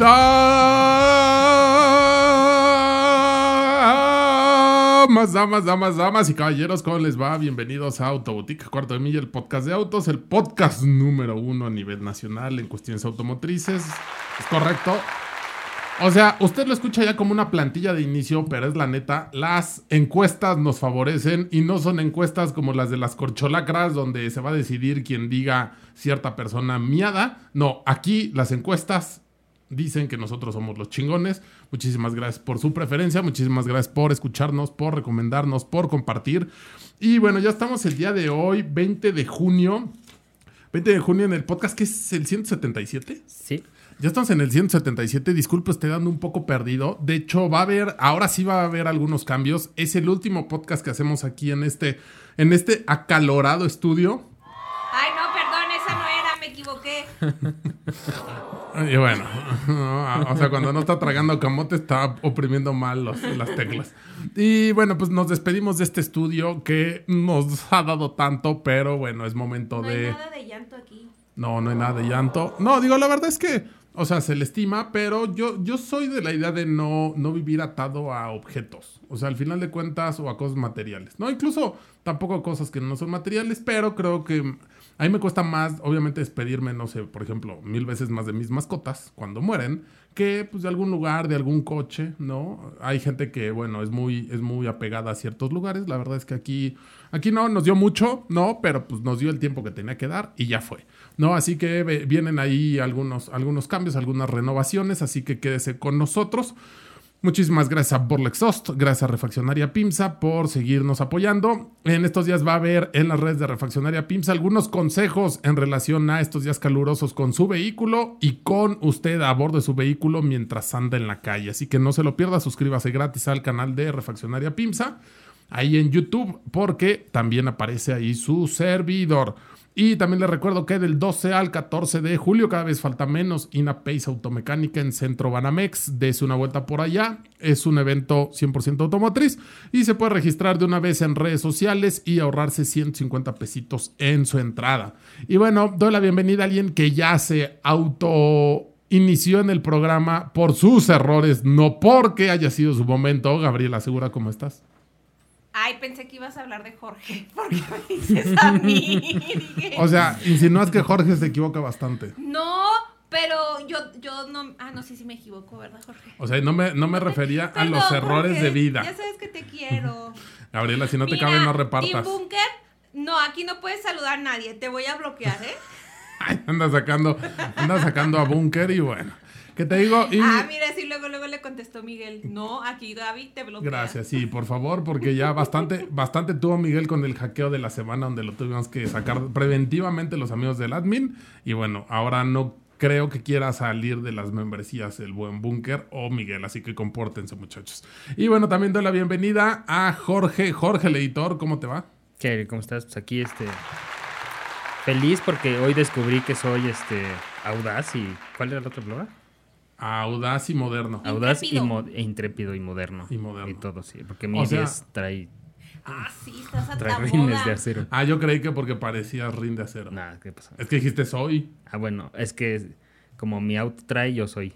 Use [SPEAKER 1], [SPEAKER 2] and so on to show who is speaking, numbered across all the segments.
[SPEAKER 1] Damas, damas, damas, damas y caballeros, ¿cómo les va? Bienvenidos a Autoboutique, cuarto de milla, el podcast de autos, el podcast número uno a nivel nacional en cuestiones automotrices. Es correcto. O sea, usted lo escucha ya como una plantilla de inicio, pero es la neta, las encuestas nos favorecen y no son encuestas como las de las corcholacras donde se va a decidir quien diga cierta persona miada. No, aquí las encuestas dicen que nosotros somos los chingones. Muchísimas gracias por su preferencia, muchísimas gracias por escucharnos, por recomendarnos, por compartir. Y bueno, ya estamos el día de hoy, 20 de junio. 20 de junio en el podcast, que es el 177.
[SPEAKER 2] Sí.
[SPEAKER 1] Ya estamos en el 177, disculpe, estoy dando un poco perdido. De hecho, va a haber, ahora sí va a haber algunos cambios. Es el último podcast que hacemos aquí en este, en este acalorado estudio.
[SPEAKER 3] Ay, no, perdón, esa no era, me equivoqué.
[SPEAKER 1] Y bueno, no, o sea, cuando no está tragando camote está oprimiendo mal los- las teclas. Y bueno, pues nos despedimos de este estudio que nos ha dado tanto, pero bueno, es momento
[SPEAKER 3] No
[SPEAKER 1] de...
[SPEAKER 3] hay nada de llanto aquí.
[SPEAKER 1] No, no hay nada de llanto. No, digo, la verdad es que, o sea, se le estima, pero yo, yo soy de la idea de no, no vivir atado a objetos. O sea, al final de cuentas, o a cosas materiales. No, incluso tampoco a cosas que no son materiales, pero creo que a mí me cuesta más, obviamente, despedirme, no sé, por ejemplo, mil veces más de mis mascotas cuando mueren, que pues de algún lugar, de algún coche, ¿no? Hay gente que, bueno, es muy, es muy apegada a ciertos lugares. La verdad es que aquí, aquí no, nos dio mucho, ¿no? Pero pues nos dio el tiempo que tenía que dar y ya fue. ¿no? Así que ve- vienen ahí algunos, algunos cambios, algunas renovaciones, así que quédese con nosotros. Muchísimas gracias a Borlexost, gracias a Refaccionaria Pimsa por seguirnos apoyando. En estos días va a haber en las redes de Refaccionaria Pimsa algunos consejos en relación a estos días calurosos con su vehículo y con usted a bordo de su vehículo mientras anda en la calle. Así que no se lo pierda, suscríbase gratis al canal de Refaccionaria Pimsa ahí en YouTube porque también aparece ahí su servidor. Y también les recuerdo que del 12 al 14 de julio, cada vez falta menos, Inapace Automecánica en Centro Banamex. Dese una vuelta por allá. Es un evento 100% automotriz y se puede registrar de una vez en redes sociales y ahorrarse 150 pesitos en su entrada. Y bueno, doy la bienvenida a alguien que ya se auto inició en el programa por sus errores, no porque haya sido su momento. Gabriela Segura, ¿cómo estás?
[SPEAKER 3] Ay, pensé que ibas a hablar de Jorge. ¿Por qué me dices a mí? Dije,
[SPEAKER 1] O sea, insinúas que Jorge se equivoca bastante.
[SPEAKER 3] no, pero yo, yo no. Ah, no, sí, sí me equivoco, ¿verdad, Jorge?
[SPEAKER 1] O sea, no me, no me refería a los errores
[SPEAKER 3] Jorge,
[SPEAKER 1] de vida.
[SPEAKER 3] Ya sabes que te quiero.
[SPEAKER 1] Gabriela, si no te cabe, no
[SPEAKER 3] Team
[SPEAKER 1] repartas.
[SPEAKER 3] Bunker, no, aquí no puedes saludar a nadie. Te voy a bloquear, ¿eh?
[SPEAKER 1] Ay, anda sacando, anda sacando a Bunker y bueno. ¿Qué te digo? Y
[SPEAKER 3] Ah, mira, sí, luego, luego le contestó Miguel. No, aquí Gaby te bloquea.
[SPEAKER 1] gracias, sí, por favor, porque ya bastante, bastante tuvo Miguel con el hackeo de la semana donde lo tuvimos que sacar preventivamente los amigos del admin. Y bueno, ahora no creo que quiera salir de las membresías el buen Bunker o Miguel, así que compórtense, muchachos. Y bueno, también doy la bienvenida a Jorge, Jorge el editor, ¿cómo te va?
[SPEAKER 2] ¿Qué? ¿Cómo estás? Pues aquí, este... Feliz porque hoy descubrí que soy, este... Audaz y... ¿Cuál era el otro palabra?
[SPEAKER 1] Audaz y moderno.
[SPEAKER 2] Audaz y,
[SPEAKER 3] Intrépido.
[SPEAKER 2] mo- e intrépido y moderno.
[SPEAKER 1] Y moderno.
[SPEAKER 2] Y todo, sí. Porque mi
[SPEAKER 1] O sea-
[SPEAKER 2] 10 trae,
[SPEAKER 3] Ah, sí, estás a
[SPEAKER 2] trae rines de acero.
[SPEAKER 1] Ah, yo creí que porque parecías rin de acero.
[SPEAKER 2] Nada, ¿qué pasó?
[SPEAKER 1] Es que dijiste soy.
[SPEAKER 2] Ah, bueno, es que como mi auto trae, yo soy.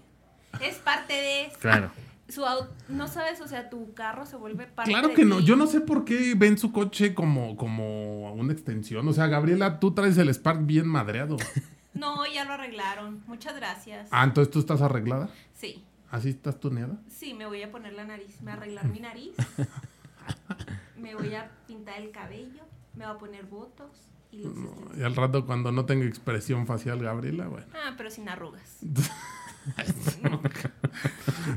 [SPEAKER 3] Es parte de eso.
[SPEAKER 2] Claro.
[SPEAKER 3] Su au- no sabes, o sea, tu carro se vuelve parte
[SPEAKER 1] Claro
[SPEAKER 3] de
[SPEAKER 1] que no.
[SPEAKER 3] ti.
[SPEAKER 1] Yo no sé por qué ven su coche como, como una extensión. O sea, Gabriela, tú traes el Spark bien madreado.
[SPEAKER 3] No, ya lo arreglaron. Muchas gracias.
[SPEAKER 1] Ah, entonces tú estás arreglada.
[SPEAKER 3] Sí,
[SPEAKER 1] ¿Así estás tuneada?
[SPEAKER 3] sí, me voy a poner la nariz, me voy a arreglar mi nariz. me voy a pintar el cabello, me voy a poner botox y
[SPEAKER 1] Y al rato cuando no tenga expresión facial, Gabriela, bueno.
[SPEAKER 3] Ah, pero sin arrugas.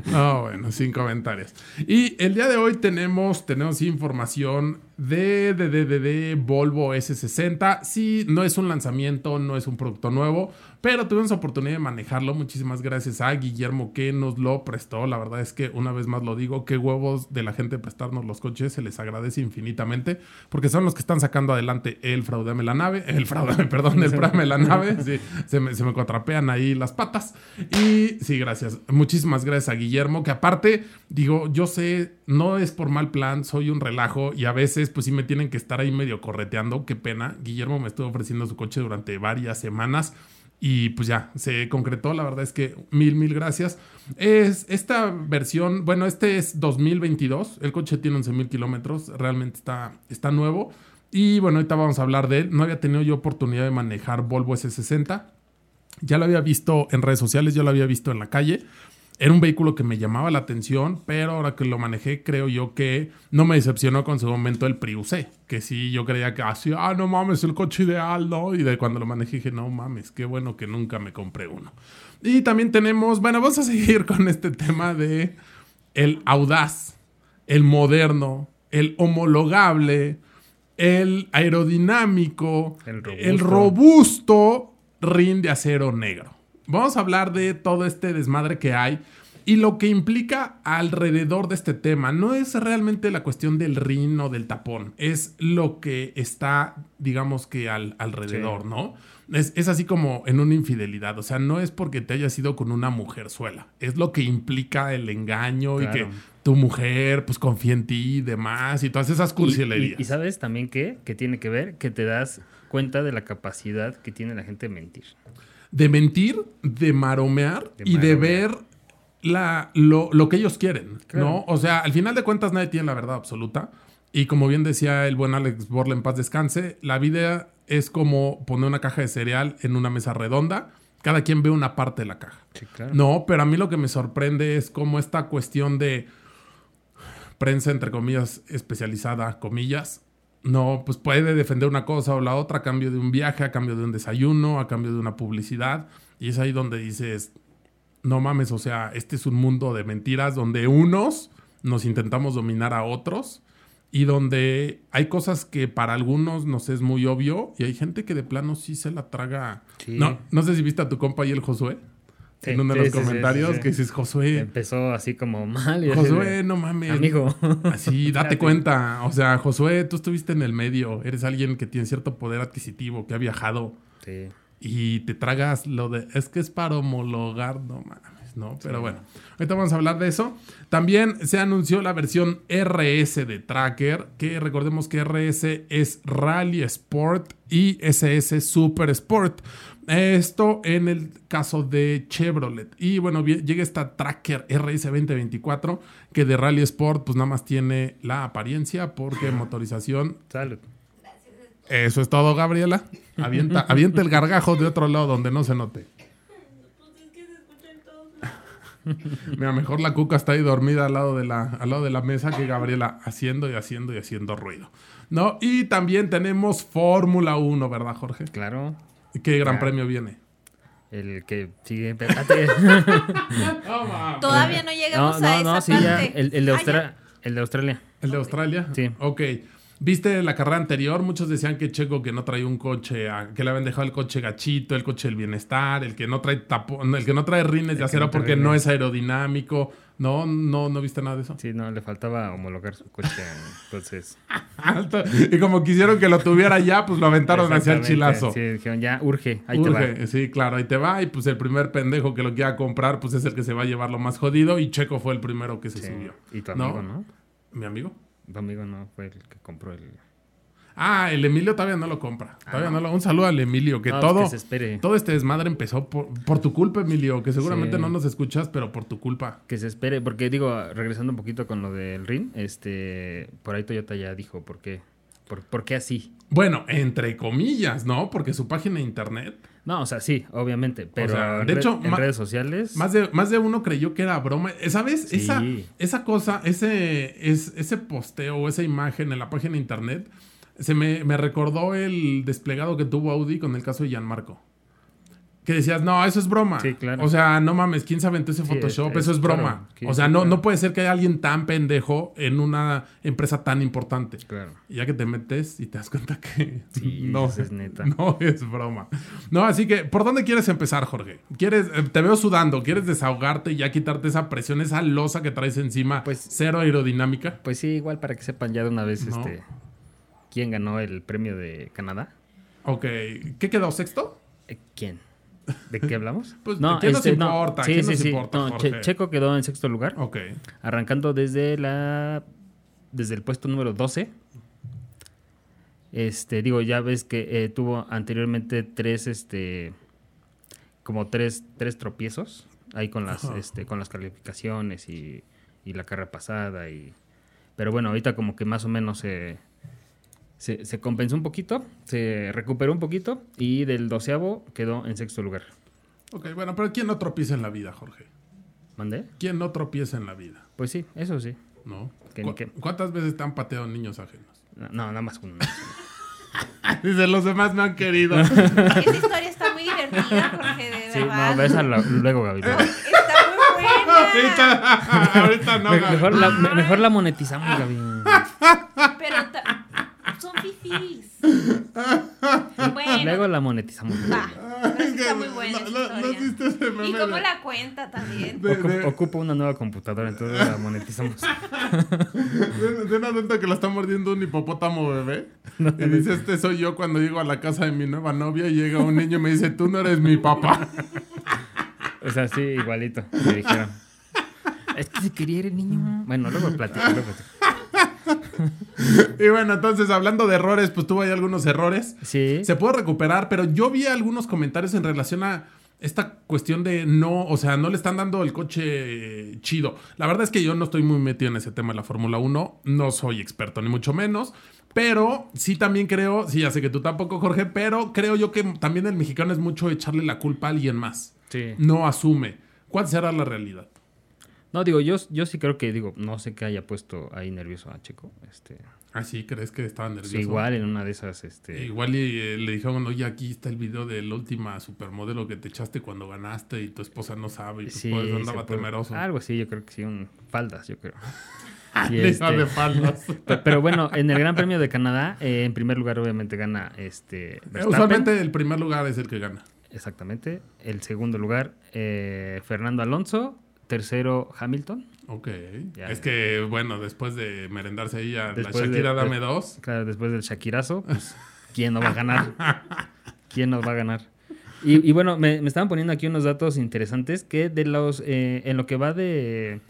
[SPEAKER 1] no, bueno, sin comentarios. Y el día de hoy tenemos, tenemos información de, de, de, de, de Volvo S60. Sí, no es un lanzamiento, no es un producto nuevo, pero tuvimos oportunidad de manejarlo. Muchísimas gracias a Guillermo que nos lo prestó. La verdad es que una vez más lo digo, qué huevos de la gente prestarnos los coches, se les agradece infinitamente, porque son los que están sacando adelante el fraudame la nave, el fraudame, perdón, el frame la nave. Sí, se me, se me cuatrapean ahí las patas. Y sí, gracias. Muchísimas gracias a Guillermo, que aparte, digo, yo sé, no es por mal plan, soy un relajo y a veces pues sí me tienen que estar ahí medio correteando, qué pena. Guillermo me estuvo ofreciendo su coche durante varias semanas y pues ya, se concretó, la verdad es que mil, mil gracias. Es esta versión, bueno, este es 2022, el coche tiene 11 mil kilómetros, realmente está, está nuevo. Y bueno, ahorita vamos a hablar de él. No había tenido yo oportunidad de manejar Volvo S60. Ya lo había visto en redes sociales, ya lo había visto en la calle. Era un vehículo que me llamaba la atención, pero ahora que lo manejé, creo yo que no me decepcionó con su momento el Prius C, que sí, yo creía que así, ah, no mames, el coche ideal, ¿no? Y de cuando lo manejé dije, no mames, qué bueno que nunca me compré uno. Y también tenemos, bueno, vamos a seguir con este tema de el audaz, el moderno, el homologable, el aerodinámico,
[SPEAKER 2] El robusto.
[SPEAKER 1] el robusto rin de acero negro. Vamos a hablar de todo este desmadre que hay y lo que implica alrededor de este tema. No es realmente la cuestión del rin o del tapón, es lo que está, digamos que al, alrededor,
[SPEAKER 2] Sí.
[SPEAKER 1] ¿no? Es, es así como en una infidelidad, o sea, no es porque te hayas ido con una mujerzuela, es lo que implica el engaño y que
[SPEAKER 2] Claro.
[SPEAKER 1] tu mujer pues confía en ti y demás y todas esas
[SPEAKER 2] Y,
[SPEAKER 1] cursilerías.
[SPEAKER 2] y- y sabes también qué? Que tiene que ver que te das cuenta de la capacidad que tiene la gente de mentir.
[SPEAKER 1] De mentir, de maromear
[SPEAKER 2] De
[SPEAKER 1] y de ver la, lo, lo que ellos quieren,
[SPEAKER 2] Claro.
[SPEAKER 1] ¿no? O sea, al final de cuentas nadie tiene la verdad absoluta. Y como bien decía el buen Alex Borla en paz descanse, la vida es como poner una caja de cereal en una mesa redonda. Cada quien ve una parte de la caja.
[SPEAKER 2] Sí, claro.
[SPEAKER 1] No, pero a mí lo que me sorprende es cómo esta cuestión de prensa, entre comillas, especializada, comillas, no, pues puede defender una cosa o la otra a cambio de un viaje, a cambio de un desayuno, a cambio de una publicidad. Y es ahí donde dices, no mames, o sea, este es un mundo de mentiras donde unos nos intentamos dominar a otros y donde hay cosas que para algunos nos es muy obvio y hay gente que de plano sí se la traga.
[SPEAKER 2] Sí.
[SPEAKER 1] No, no sé si viste a tu compa y el Josué.
[SPEAKER 2] Sí,
[SPEAKER 1] en uno de
[SPEAKER 2] sí,
[SPEAKER 1] los
[SPEAKER 2] sí,
[SPEAKER 1] comentarios que dices, Josué,
[SPEAKER 2] Empezó así como mal. y
[SPEAKER 1] Josué, no mames.
[SPEAKER 2] Amigo.
[SPEAKER 1] Así, date cuenta. O sea, Josué, tú estuviste en el medio. Eres alguien que tiene cierto poder adquisitivo, que ha viajado
[SPEAKER 2] Sí.
[SPEAKER 1] y te tragas lo de. Es que es para homologar, no mames, ¿no? Pero bueno, ahorita vamos a hablar de eso. También se anunció la versión RS de Tracker, que recordemos que RS es Rally Sport y SS Super Sport. Esto en el caso de Chevrolet. Y bueno, llega esta Tracker RS 2024, que de Rally Sport pues nada más tiene la apariencia, porque motorización
[SPEAKER 2] Salud.
[SPEAKER 1] eso es todo, Gabriela. Avienta, avienta el gargajo de otro lado donde no se note. Mira, mejor la cuca está ahí dormida al lado de la, al lado de la mesa que Gabriela haciendo y haciendo y haciendo ruido. ¿No? Y también tenemos Fórmula 1, ¿verdad, Jorge?
[SPEAKER 2] Claro.
[SPEAKER 1] ¿Qué gran premio viene?
[SPEAKER 2] El que sigue. Espérate.
[SPEAKER 3] Todavía no llegamos
[SPEAKER 2] no,
[SPEAKER 3] a
[SPEAKER 2] no,
[SPEAKER 3] esa
[SPEAKER 2] no, sí,
[SPEAKER 3] parte.
[SPEAKER 2] ya. El, el de
[SPEAKER 3] Ah,
[SPEAKER 2] Austra- el de Australia.
[SPEAKER 1] ¿El de Australia?
[SPEAKER 2] Sí.
[SPEAKER 1] Ok. ¿Viste la carrera anterior? Muchos decían que Checo que no traía un coche, a- que le habían dejado el coche gachito, el coche del bienestar, el que no trae tapón, el que no trae rines de acero
[SPEAKER 2] no
[SPEAKER 1] porque no es aerodinámico. No, no, no viste nada de eso.
[SPEAKER 2] Sí, no, le faltaba homologar su coche. Entonces.
[SPEAKER 1] Y como quisieron que lo tuviera ya, pues lo aventaron hacia el chilazo.
[SPEAKER 2] Sí, dijeron, ya, urge. Ahí te va.
[SPEAKER 1] Sí, claro, ahí te va. Y pues el primer pendejo que lo quiera comprar, pues es el que se va a llevar lo más jodido. Y Checo fue el primero que se
[SPEAKER 2] Sí.
[SPEAKER 1] subió.
[SPEAKER 2] Y tu
[SPEAKER 1] ¿No?
[SPEAKER 2] amigo, ¿no?
[SPEAKER 1] ¿Mi amigo?
[SPEAKER 2] Tu amigo no fue el que compró el.
[SPEAKER 1] Ah, el Emilio todavía no lo compra. Todavía no lo... Un saludo al Emilio, que
[SPEAKER 2] Ah. No, pues
[SPEAKER 1] todo...
[SPEAKER 2] que se espere.
[SPEAKER 1] Todo este desmadre empezó por, por tu culpa, Emilio, que seguramente
[SPEAKER 2] Sí.
[SPEAKER 1] no nos escuchas, pero por tu culpa.
[SPEAKER 2] Que se espere, porque digo, regresando un poquito con lo del RIN, este, por ahí Toyota ya dijo por qué, por, por qué así.
[SPEAKER 1] Bueno, entre comillas, ¿no? Porque su página de internet,
[SPEAKER 2] No, o sea, sí, obviamente, pero
[SPEAKER 1] sea,
[SPEAKER 2] en,
[SPEAKER 1] de hecho,
[SPEAKER 2] en redes sociales,
[SPEAKER 1] más de, más de uno creyó que era broma. Eh, ¿Sabes?
[SPEAKER 2] Sí.
[SPEAKER 1] Esa, esa cosa, ese, es, ese posteo o esa imagen en la página de internet, se me, me recordó el desplegado que tuvo Audi con el caso de Gianmarco. que decías, no, eso es broma.
[SPEAKER 2] Sí, claro.
[SPEAKER 1] O sea, no mames, ¿quién se aventó ese
[SPEAKER 2] Sí,
[SPEAKER 1] Photoshop?
[SPEAKER 2] es-
[SPEAKER 1] eso es broma. o sea, no, no puede ser que haya alguien tan pendejo en una empresa tan importante.
[SPEAKER 2] Claro.
[SPEAKER 1] Y ya que te metes y te das cuenta que
[SPEAKER 2] Sí,
[SPEAKER 1] no,
[SPEAKER 2] es neta.
[SPEAKER 1] no es broma. No, así que, ¿por dónde quieres empezar, Jorge? ¿Quieres, eh, te veo sudando, ¿quieres desahogarte y ya quitarte esa presión, esa losa que traes encima?
[SPEAKER 2] Pues-
[SPEAKER 1] cero aerodinámica.
[SPEAKER 2] Pues sí, igual para que sepan ya de una vez
[SPEAKER 1] No.
[SPEAKER 2] este quién ganó el premio de Canadá.
[SPEAKER 1] Ok, ¿qué quedó? ¿Sexto?
[SPEAKER 2] Eh, ¿Quién? ¿De qué hablamos?
[SPEAKER 1] Pues, ¿quién nos importa?
[SPEAKER 2] Sí,
[SPEAKER 1] ¿Quién
[SPEAKER 2] sí,
[SPEAKER 1] nos
[SPEAKER 2] sí.
[SPEAKER 1] importa,
[SPEAKER 2] No,
[SPEAKER 1] Jorge?
[SPEAKER 2] Che- Checo quedó en sexto lugar,
[SPEAKER 1] Ok.
[SPEAKER 2] arrancando desde la desde el puesto número 12. Este, digo, ya ves que eh, tuvo anteriormente tres este como tres, tres tropiezos ahí con las
[SPEAKER 1] Ajá.
[SPEAKER 2] este, con las calificaciones y, y la carrera pasada y pero bueno, ahorita como que más o menos se, se, se compensó un poquito, se recuperó un poquito y del doceavo quedó en sexto lugar.
[SPEAKER 1] Ok, bueno, pero ¿quién no tropieza en la vida, Jorge?
[SPEAKER 2] ¿Mandé?
[SPEAKER 1] ¿Quién no tropieza en la vida?
[SPEAKER 2] Pues sí, eso sí.
[SPEAKER 1] ¿No?
[SPEAKER 2] ¿Qué-
[SPEAKER 1] ¿Cu-
[SPEAKER 2] qué?
[SPEAKER 1] ¿Cuántas veces te han pateado niños ajenos?
[SPEAKER 2] No, no, nada más uno.
[SPEAKER 1] Dice, los demás me han querido.
[SPEAKER 3] Esa historia está muy divertida, Jorge, de
[SPEAKER 2] Sí,
[SPEAKER 3] verdad.
[SPEAKER 2] no, esa la- luego, Gaby. luego.
[SPEAKER 3] Está muy buena.
[SPEAKER 1] ahorita, ahorita no.
[SPEAKER 2] Me-
[SPEAKER 1] Gaby.
[SPEAKER 2] mejor, la, me- mejor la monetizamos, Gaby.
[SPEAKER 3] Pero son fifís. Bueno,
[SPEAKER 2] Luego la monetizamos.
[SPEAKER 3] va. Pero está muy buena
[SPEAKER 1] no- no- no viste ese
[SPEAKER 3] Y
[SPEAKER 1] meme
[SPEAKER 3] cómo
[SPEAKER 1] de-
[SPEAKER 3] la cuenta también.
[SPEAKER 1] de-
[SPEAKER 2] Ocupo,
[SPEAKER 1] de-
[SPEAKER 2] ocupo una nueva computadora, entonces la monetizamos.
[SPEAKER 1] de- de una adulta que la está mordiendo un hipopótamo bebé. Y dice, este soy yo cuando llego a la casa de mi nueva novia y llega un niño y me dice, tú no eres mi papá.
[SPEAKER 2] O sea, sí, igualito. Me dijeron. Es que si quería ir el niño. Bueno, luego platico. Luego platico.
[SPEAKER 1] Y bueno, entonces hablando de errores, pues tuvo ahí algunos errores.
[SPEAKER 2] Sí.
[SPEAKER 1] Se puede recuperar, pero yo vi algunos comentarios en relación a esta cuestión de no, o sea, no le están dando el coche chido. La verdad es que yo no estoy muy metido en ese tema de la Fórmula 1, no soy experto ni mucho menos, pero sí también creo, sí, ya sé que tú tampoco, Jorge, pero creo yo que también el mexicano es mucho echarle la culpa a alguien más.
[SPEAKER 2] Sí.
[SPEAKER 1] No asume. ¿Cuál será la realidad?
[SPEAKER 2] No, digo, yo, yo sí creo que, digo, no sé qué haya puesto ahí nervioso a Checo. Este,
[SPEAKER 1] Ah, sí, ¿crees que estaba nervioso?
[SPEAKER 2] sí, igual en una de esas, este...
[SPEAKER 1] Igual y, eh, le dijeron, oye, aquí está el video de la última supermodelo que te echaste cuando ganaste y tu esposa no sabe y pues
[SPEAKER 2] Sí,
[SPEAKER 1] andaba
[SPEAKER 2] puede-
[SPEAKER 1] temeroso.
[SPEAKER 2] Algo así, yo creo que sí, un faldas, yo creo.
[SPEAKER 1] Le
[SPEAKER 2] este-
[SPEAKER 1] faldas.
[SPEAKER 2] Pe- Pero bueno, en el Gran Premio de Canadá, eh, en primer lugar, obviamente gana este. Verstappen.
[SPEAKER 1] Usualmente el primer lugar es el que gana.
[SPEAKER 2] Exactamente. El segundo lugar, eh, Fernando Alonso. Tercero, Hamilton.
[SPEAKER 1] Ok.
[SPEAKER 2] Ya.
[SPEAKER 1] Es que, bueno, después de merendarse ahí a
[SPEAKER 2] Después
[SPEAKER 1] la Shakira
[SPEAKER 2] de-
[SPEAKER 1] Dame dos.
[SPEAKER 2] Claro, después del Shakirazo, pues, ¿quién no va a ganar? ¿Quién nos va a ganar? Y, y bueno, me, me estaban poniendo aquí unos datos interesantes que de los, eh, en lo que va de,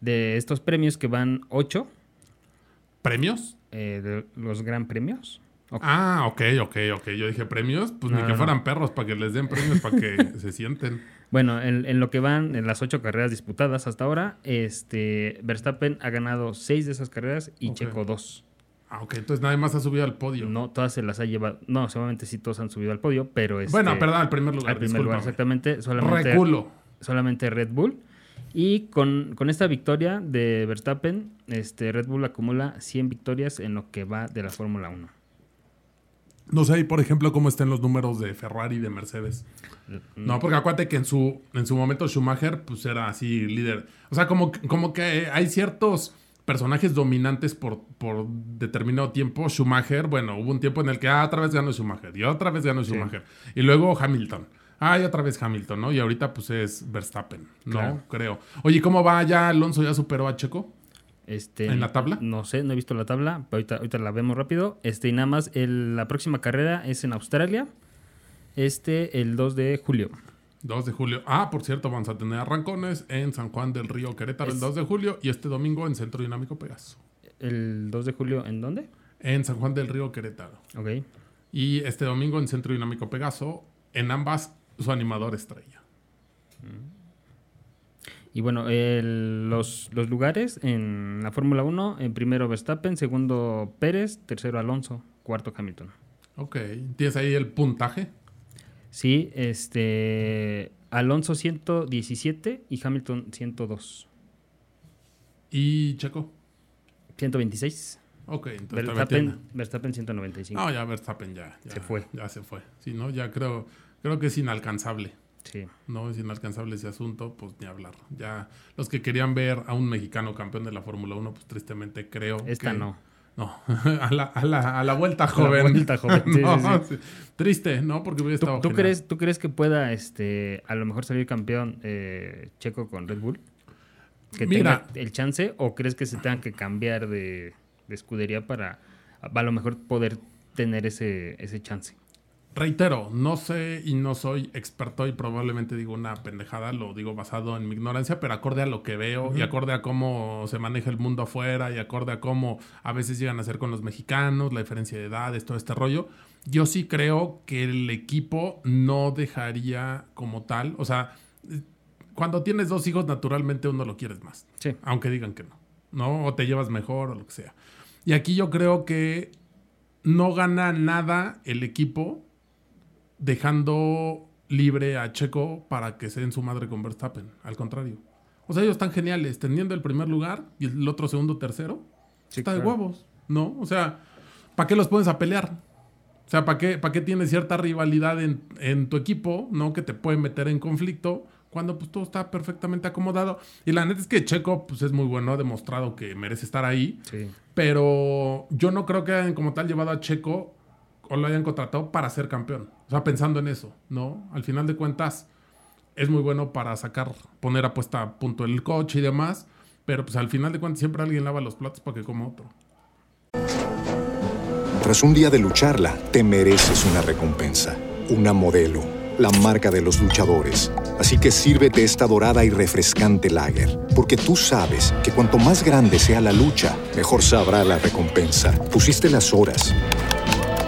[SPEAKER 2] de estos premios que van ocho,
[SPEAKER 1] ¿Premios?
[SPEAKER 2] eh, de los gran premios.
[SPEAKER 1] Ah, ok, ok, ok. Yo dije premios, pues
[SPEAKER 2] No,
[SPEAKER 1] ni que
[SPEAKER 2] no.
[SPEAKER 1] fueran perros para que les den premios para que se sienten.
[SPEAKER 2] Bueno, en, en lo que van en las ocho carreras disputadas hasta ahora, este Verstappen ha ganado seis de esas carreras y
[SPEAKER 1] Ok.
[SPEAKER 2] Checo dos.
[SPEAKER 1] Ah, ok. Entonces nadie más ha subido al podio.
[SPEAKER 2] No, todas se las ha llevado. No, seguramente sí todos han subido al podio, pero este,
[SPEAKER 1] bueno, perdón, al primer lugar.
[SPEAKER 2] al primer lugar, exactamente. Solamente,
[SPEAKER 1] Reculo.
[SPEAKER 2] solamente Red Bull. Y con, con esta victoria de Verstappen, este Red Bull acumula 100 victorias en lo que va de la Fórmula 1.
[SPEAKER 1] No sé, por ejemplo, cómo estén los números de Ferrari y de Mercedes. No, porque acuérdate que en su, en su momento Schumacher, pues era así líder. O sea, como, que- como que hay ciertos personajes dominantes por, por determinado tiempo. Schumacher, bueno, hubo un tiempo en el que ah, otra vez ganó Schumacher y otra vez ganó Schumacher. Y luego Hamilton. Ah, y otra vez Hamilton, ¿no? Y ahorita pues es Verstappen, ¿no?
[SPEAKER 2] Claro.
[SPEAKER 1] Creo. Oye, ¿cómo va ya Alonso? ¿Ya superó a Checo?
[SPEAKER 2] Este,
[SPEAKER 1] ¿En la tabla?
[SPEAKER 2] No sé, no he visto la tabla, pero ahorita, ahorita la vemos rápido. Este, y nada más, el- la próxima carrera es en Australia, este, el 2 de julio.
[SPEAKER 1] 2 de julio. Ah, por cierto, vamos a tener arrancones en San Juan del Río Querétaro el
[SPEAKER 2] Es-
[SPEAKER 1] 2 de julio y este domingo en Centro Dinámico Pegaso.
[SPEAKER 2] ¿El 2 de julio en dónde?
[SPEAKER 1] En San Juan del Río Querétaro.
[SPEAKER 2] Ok.
[SPEAKER 1] Y este domingo en Centro Dinámico Pegaso, en ambas su animador estrella.
[SPEAKER 2] Y bueno, el- los, los lugares en la Fórmula 1, en primero Verstappen, segundo Pérez, tercero Alonso, cuarto Hamilton.
[SPEAKER 1] Ok, ¿tienes ahí el puntaje?
[SPEAKER 2] Sí, este, Alonso 117 y Hamilton 102.
[SPEAKER 1] ¿Y Checo?
[SPEAKER 2] 126.
[SPEAKER 1] Ok, entonces
[SPEAKER 2] Verstappen. Verstappen 195.
[SPEAKER 1] No, ya Verstappen ya, ya
[SPEAKER 2] Se fue.
[SPEAKER 1] Ya se fue. Sí, ¿no? Ya creo creo que es inalcanzable.
[SPEAKER 2] Sí.
[SPEAKER 1] No es inalcanzable ese asunto, pues ni hablar. Ya los que querían ver a un mexicano campeón de la Fórmula 1, pues tristemente creo
[SPEAKER 2] Esta
[SPEAKER 1] que...
[SPEAKER 2] no.
[SPEAKER 1] No, a la, a la, a la vuelta joven.
[SPEAKER 2] vuelta joven, sí,
[SPEAKER 1] No,
[SPEAKER 2] sí,
[SPEAKER 1] sí. Triste, ¿no? Porque hubiera
[SPEAKER 2] ¿Tú,
[SPEAKER 1] estado
[SPEAKER 2] tú
[SPEAKER 1] genial.
[SPEAKER 2] crees, ¿Tú crees que pueda este, a lo mejor salir campeón eh, Checo con Red Bull? ¿Que
[SPEAKER 1] Mira.
[SPEAKER 2] tenga el chance o crees que se tenga que cambiar de, de escudería para a lo mejor poder tener ese, ese chance?
[SPEAKER 1] Reitero, no sé y no soy experto y probablemente digo una pendejada, lo digo basado en mi ignorancia, pero acorde a lo que veo y acorde a cómo se maneja el mundo afuera y acorde a cómo a veces llegan a ser con los mexicanos, la diferencia de edades, todo este rollo, yo sí creo que el equipo no dejaría como tal, o sea, cuando tienes dos hijos naturalmente uno lo quieres más,
[SPEAKER 2] Sí.
[SPEAKER 1] aunque digan que no, ¿no? O te llevas mejor o lo que sea. Y aquí yo creo que no gana nada el equipo dejando libre a Checo para que se den su madre con Verstappen. Al contrario. O sea, ellos están geniales, teniendo el primer lugar y el otro segundo, tercero.
[SPEAKER 2] Sí,
[SPEAKER 1] está de huevos, ¿no? O sea, ¿para qué los pones a pelear? O sea, ¿para qué, para qué tienes cierta rivalidad en, en tu equipo, ¿no? Que te puede meter en conflicto cuando pues todo está perfectamente acomodado. Y la neta es que Checo pues es muy bueno, ha demostrado que merece estar ahí.
[SPEAKER 2] Sí.
[SPEAKER 1] Pero yo no creo que hayan como tal llevado a Checo o lo hayan contratado para ser campeón. O sea, pensando en eso, ¿no? Al final de cuentas, es muy bueno para sacar, poner a puesta a punto el coche y demás. Pero pues al final de cuentas siempre alguien lava los platos para que coma otro.
[SPEAKER 4] Tras un día de lucharla, te mereces una recompensa, una modelo, la marca de los luchadores. Así que sírvete esta dorada y refrescante lager, porque tú sabes que cuanto más grande sea la lucha, mejor sabrá la recompensa. Pusiste las horas,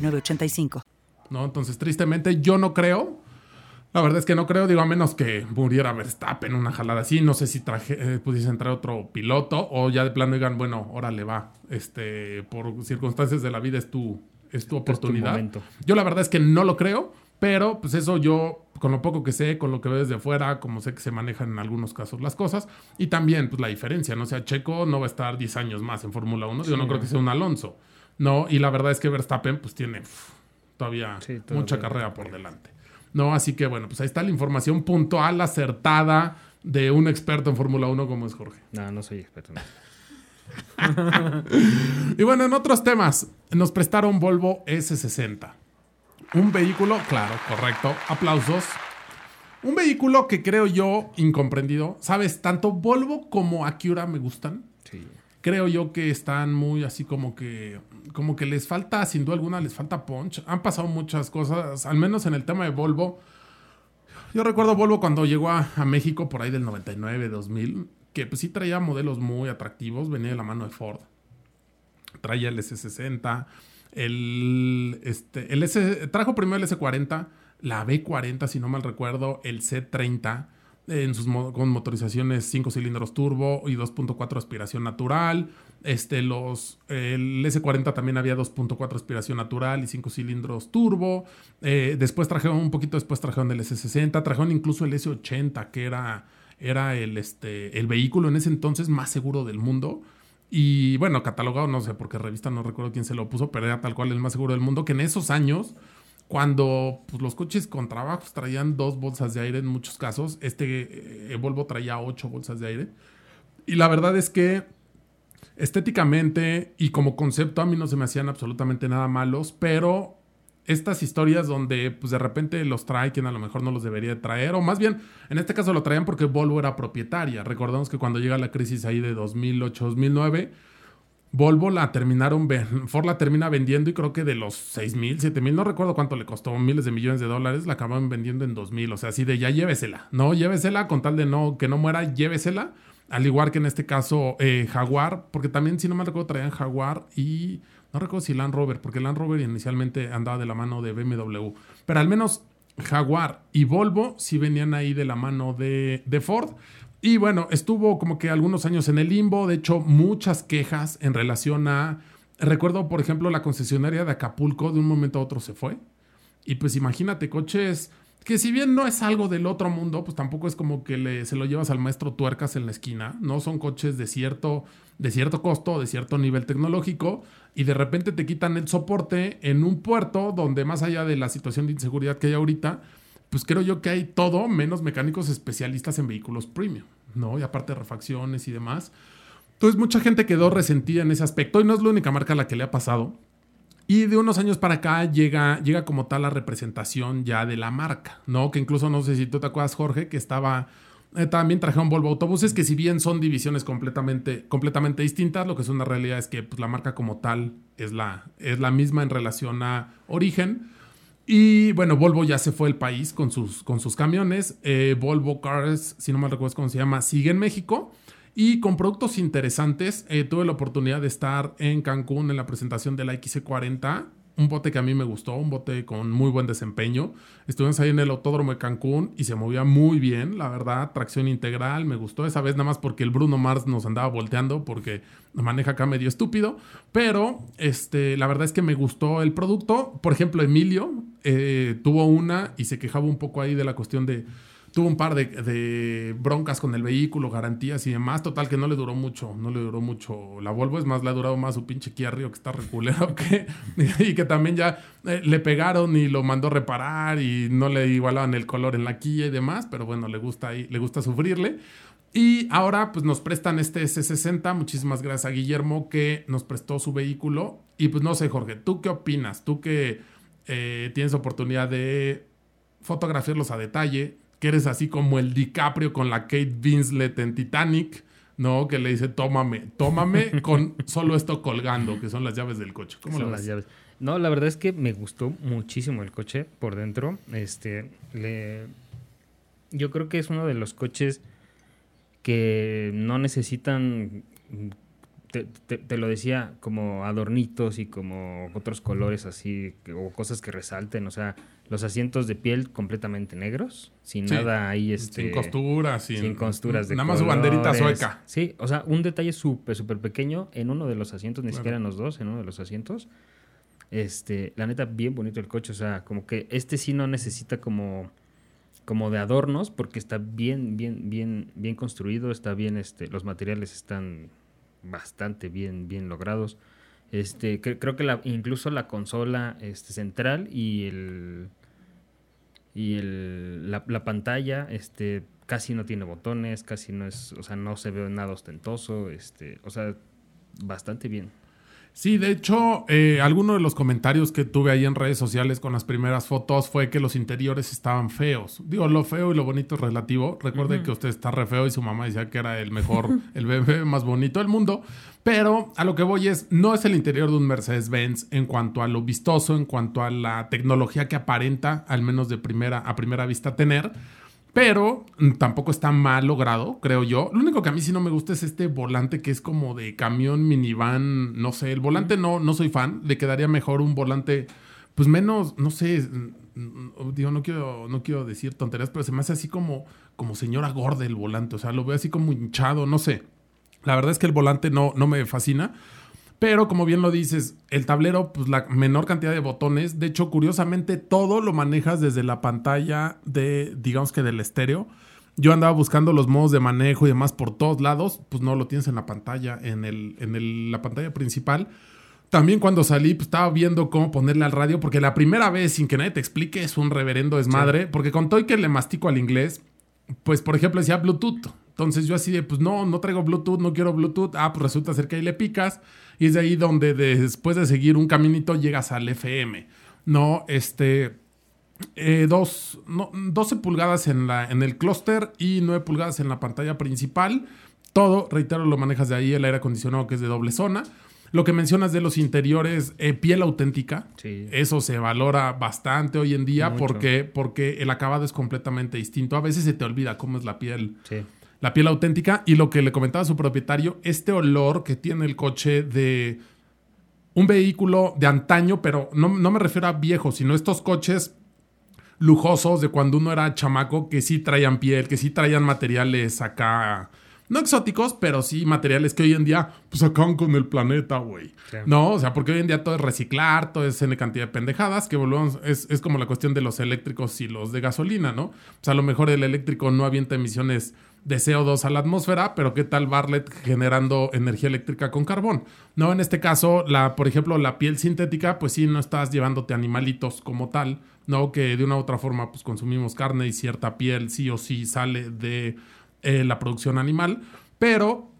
[SPEAKER 5] 906985.
[SPEAKER 1] ¿no? Entonces, tristemente, yo no creo. La verdad es que no creo, digo, a menos que muriera Verstappen una jalada así. No sé si traje, eh, pudiese entrar otro piloto o ya de plano digan, bueno, órale, va. Este, por circunstancias de la vida es tu, es tu oportunidad.
[SPEAKER 2] momento.
[SPEAKER 1] yo la verdad es que no lo creo, pero pues eso yo, con lo poco que sé, con lo que veo desde afuera, como sé que se manejan en algunos casos las cosas, y también pues la diferencia, ¿no? O sea, Checo no va a estar 10 años más en Fórmula 1, yo no creo que sea un Alonso, ¿no? Y la verdad es que Verstappen pues tiene uf, todavía
[SPEAKER 2] Sí, todavía.
[SPEAKER 1] mucha carrera por delante. No, así que bueno, pues ahí está la información puntual, acertada de un experto en Fórmula 1 como es Jorge.
[SPEAKER 2] No, no soy experto. no.
[SPEAKER 1] Y bueno, en otros temas, nos prestaron Volvo S60. Un vehículo, claro, correcto, aplausos. Un vehículo que creo yo incomprendido. Sabes, tanto Volvo como Acura me gustan.
[SPEAKER 2] Sí.
[SPEAKER 1] Creo yo que están muy así como que como que les falta, sin duda alguna, les falta punch. Han pasado muchas cosas, al menos en el tema de Volvo. Yo recuerdo Volvo cuando llegó a, México por ahí del 99, 2000, que pues sí traía modelos muy atractivos, venía de la mano de Ford. Traía el S60, el, este, el S, trajo primero el S40, la B40, si no mal recuerdo, el C30, en sus con motorizaciones 5 cilindros turbo y 2.4 aspiración natural. Este, los, el S40 también había 2.4 aspiración natural y 5 cilindros turbo. Eh, después trajeron, un poquito después trajeron el S60, trajeron incluso el S80, que era, era el, este, el vehículo en ese entonces más seguro del mundo. Y bueno, catalogado, no sé, porque revista no recuerdo quién se lo puso, pero era tal cual el más seguro del mundo, que en esos años, cuando pues, los coches con trabajos traían dos bolsas de aire en muchos casos, este eh, Volvo traía ocho bolsas de aire. Y la verdad es que estéticamente y como concepto a mí no se me hacían absolutamente nada malos, pero estas historias donde pues de repente los trae quien a lo mejor no los debería de traer, o más bien en este caso lo traían porque Volvo era propietaria. Recordamos que cuando llega la crisis ahí de 2008-2009, Volvo la terminaron, Ford la termina vendiendo y creo que de los 6 mil, 7 mil, no recuerdo cuánto le costó, miles de millones de dólares, la acabaron vendiendo en 2 mil. O sea, así de ya llévesela, no, llévesela con tal de no, que no muera, llévesela. Al igual que en este caso eh, Jaguar, porque también si no me recuerdo traían Jaguar y no recuerdo si Land Rover, porque Land Rover inicialmente andaba de la mano de BMW. Pero al menos Jaguar y Volvo sí venían ahí de la mano de, de Ford. Y bueno, estuvo como que algunos años en el limbo, de hecho muchas quejas en relación a, recuerdo por ejemplo la concesionaria de Acapulco, de un momento a otro se fue. Y pues imagínate, coches que si bien no es algo del otro mundo, pues tampoco es como que le, se lo llevas al maestro tuercas en la esquina, no son coches de cierto, de cierto costo, de cierto nivel tecnológico, y de repente te quitan el soporte en un puerto donde más allá de la situación de inseguridad que hay ahorita, pues creo yo que hay todo menos mecánicos especialistas en vehículos premium, ¿no? Y aparte de refacciones y demás. Entonces mucha gente quedó resentida en ese aspecto y no es la única marca a la que le ha pasado. Y de unos años para acá llega, llega como tal la representación ya de la marca, ¿no? Que incluso no sé si tú te acuerdas, Jorge, que estaba... Eh, también trajeron Volvo Autobuses, que si bien son divisiones completamente, completamente distintas, lo que es una realidad es que pues, la marca como tal es la, es la misma en relación a origen y bueno, Volvo ya se fue el país con sus, con sus camiones. Eh, Volvo Cars, si no me recuerdo cómo se llama, sigue en México. Y con productos interesantes, eh, tuve la oportunidad de estar en Cancún en la presentación de la XC40 un bote que a mí me gustó, un bote con muy buen desempeño. Estuvimos ahí en el Autódromo de Cancún y se movía muy bien, la verdad, tracción integral, me gustó esa vez nada más porque el Bruno Mars nos andaba volteando porque maneja acá medio estúpido, pero este, la verdad es que me gustó el producto. Por ejemplo, Emilio eh, tuvo una y se quejaba un poco ahí de la cuestión de tuvo un par de, broncas con el vehículo, garantías y demás. Total, que no le duró mucho, no le duró mucho la Volvo. Es más, le ha durado más su pinche Kia Rio que está reculero que, y que también ya eh, le pegaron y lo mandó reparar y no le igualaban el color en la Kia y demás. Pero bueno, le gusta ahí, le gusta sufrirle. Y ahora pues nos prestan este S60. Muchísimas gracias a Guillermo que nos prestó su vehículo. Y pues no sé, Jorge, ¿tú qué opinas? Tú que eh, tienes oportunidad de fotografiarlos a detalle, que eres así como el DiCaprio con la Kate Winslet en Titanic, ¿no? Que le dice, tómame, tómame con solo esto colgando, que son las llaves del coche. ¿Cómo son las llaves?
[SPEAKER 2] No, la verdad es que me gustó muchísimo el coche por dentro. Este, le... yo creo que es uno de los coches que no necesitan te, lo decía, como adornitos y como otros colores así, o cosas que resalten, o sea, los asientos de piel completamente negros, sin nada ahí, este...
[SPEAKER 1] Sin costuras,
[SPEAKER 2] sin, costuras de
[SPEAKER 1] Nada más su banderita sueca.
[SPEAKER 2] Sí, o sea, un detalle súper, súper pequeño en uno de los asientos, ni siquiera en los dos, en uno de los asientos. Este, la neta, bien bonito el coche, o sea, como que este sí no necesita como como de adornos porque está bien bien bien bien construido está bien este los materiales están bastante bien, bien logrados. Este, creo que la, incluso la consola este, central y el y el, la, la, pantalla este, casi no tiene botones, casi no es, o sea, no se ve nada ostentoso, este, o sea, bastante bien.
[SPEAKER 1] Sí, de hecho, eh, alguno de los comentarios que tuve ahí en redes sociales con las primeras fotos fue que los interiores estaban feos. Digo, lo feo y lo bonito es relativo. Recuerde que usted está re feo y su mamá decía que era el mejor, el bebé más bonito del mundo. Pero a lo que voy es, no es el interior de un Mercedes-Benz en cuanto a lo vistoso, en cuanto a la tecnología que aparenta, al menos de primera, a primera vista, tener pero mm, tampoco está mal logrado, creo yo. Lo único que a mí sí no me gusta es este volante que es como de camión, minivan, no sé. El volante no, no soy fan. Le quedaría mejor un volante, pues menos, no sé. Mm, mm, digo, no quiero, no quiero decir tonterías, pero se me hace así como, como señora gorda el volante. O sea, lo veo así como hinchado, no sé. La verdad es que el volante no, no me fascina. Pero como bien lo dices, el tablero, pues la menor cantidad de botones. De hecho, curiosamente, todo lo manejas desde la pantalla de, digamos que del estéreo. Yo andaba buscando los modos de manejo y demás por todos lados. Pues no lo tienes en la pantalla, en, el, en la pantalla principal. También cuando salí, pues estaba viendo cómo ponerle al radio, porque la primera vez, sin que nadie te explique, es un reverendo desmadre. Porque con todo y que le mastico al inglés, pues por ejemplo decía Bluetooth. Entonces yo así de, pues no, no traigo Bluetooth, no quiero Bluetooth. Ah, pues resulta ser que ahí le picas y es de ahí donde después de seguir un caminito llegas al FM. No, este, eh, dos, 12 pulgadas en, la, en el clúster y 9 pulgadas en la pantalla principal. Todo, reitero, lo manejas de ahí, el aire acondicionado que es de doble zona. Lo que mencionas de los interiores, eh, piel auténtica,
[SPEAKER 2] Sí.
[SPEAKER 1] eso se valora bastante hoy en día
[SPEAKER 2] Mucho.
[SPEAKER 1] porque, porque el acabado es completamente distinto. A veces se te olvida cómo es la piel
[SPEAKER 2] Sí.
[SPEAKER 1] La piel auténtica y lo que le comentaba a su propietario, este olor que tiene el coche de un vehículo de antaño, pero no, no me refiero a viejo, sino estos coches lujosos de cuando uno era chamaco que sí traían piel, que sí traían materiales acá, no exóticos, pero sí materiales que hoy en día pues acaban con el planeta, güey.
[SPEAKER 2] Sí.
[SPEAKER 1] No, o sea, porque hoy en día todo es reciclar, todo es en cantidad de pendejadas, que volvemos, es, es como la cuestión de los eléctricos y los de gasolina, ¿no? Pues a lo mejor el eléctrico no avienta emisiones de CO2 a la atmósfera, pero ¿qué tal Bartlett generando energía eléctrica con carbón? No, en este caso, la, por ejemplo, la piel sintética, pues sí, no estás llevándote animalitos como tal, ¿no? Que de una u otra forma, pues consumimos carne y cierta piel sí o sí sale de eh, la producción animal, pero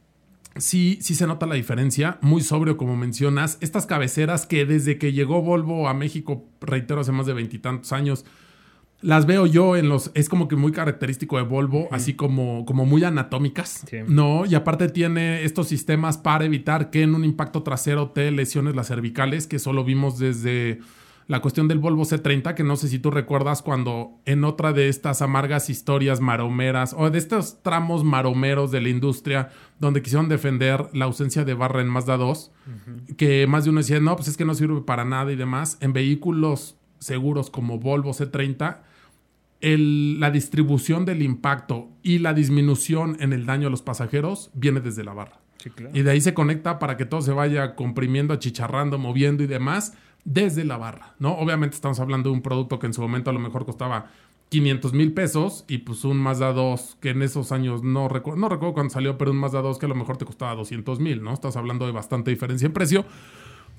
[SPEAKER 1] sí, sí se nota la diferencia, muy sobrio como mencionas, estas cabeceras que desde que llegó Volvo a México, reitero, hace más de veintitantos años, las veo yo en los, es como que muy característico de Volvo, así como, como muy anatómicas,
[SPEAKER 2] Sí.
[SPEAKER 1] ¿no? Y aparte tiene estos sistemas para evitar que en un impacto trasero te lesiones las cervicales, que solo vimos desde la cuestión del Volvo C30, que no sé si tú recuerdas cuando en otra de estas amargas historias maromeras o de estos tramos maromeros de la industria donde quisieron defender la ausencia de barra en Mazda 2, que más de uno decía, no, pues es que no sirve para nada y demás, en vehículos seguros como Volvo C30, el- la distribución del impacto y la disminución en el daño a los pasajeros viene desde la barra.
[SPEAKER 2] Sí, claro.
[SPEAKER 1] Y de ahí se conecta para que todo se vaya comprimiendo, achicharrando, moviendo y demás desde la barra, ¿no? Obviamente estamos hablando de un producto que en su momento a lo mejor costaba 500 mil pesos y pues un Mazda 2 que en esos años no recuerdo, no recuerdo cuándo salió, pero un Mazda 2 que a lo mejor te costaba 200 mil, ¿no? Estás hablando de bastante diferencia en precio.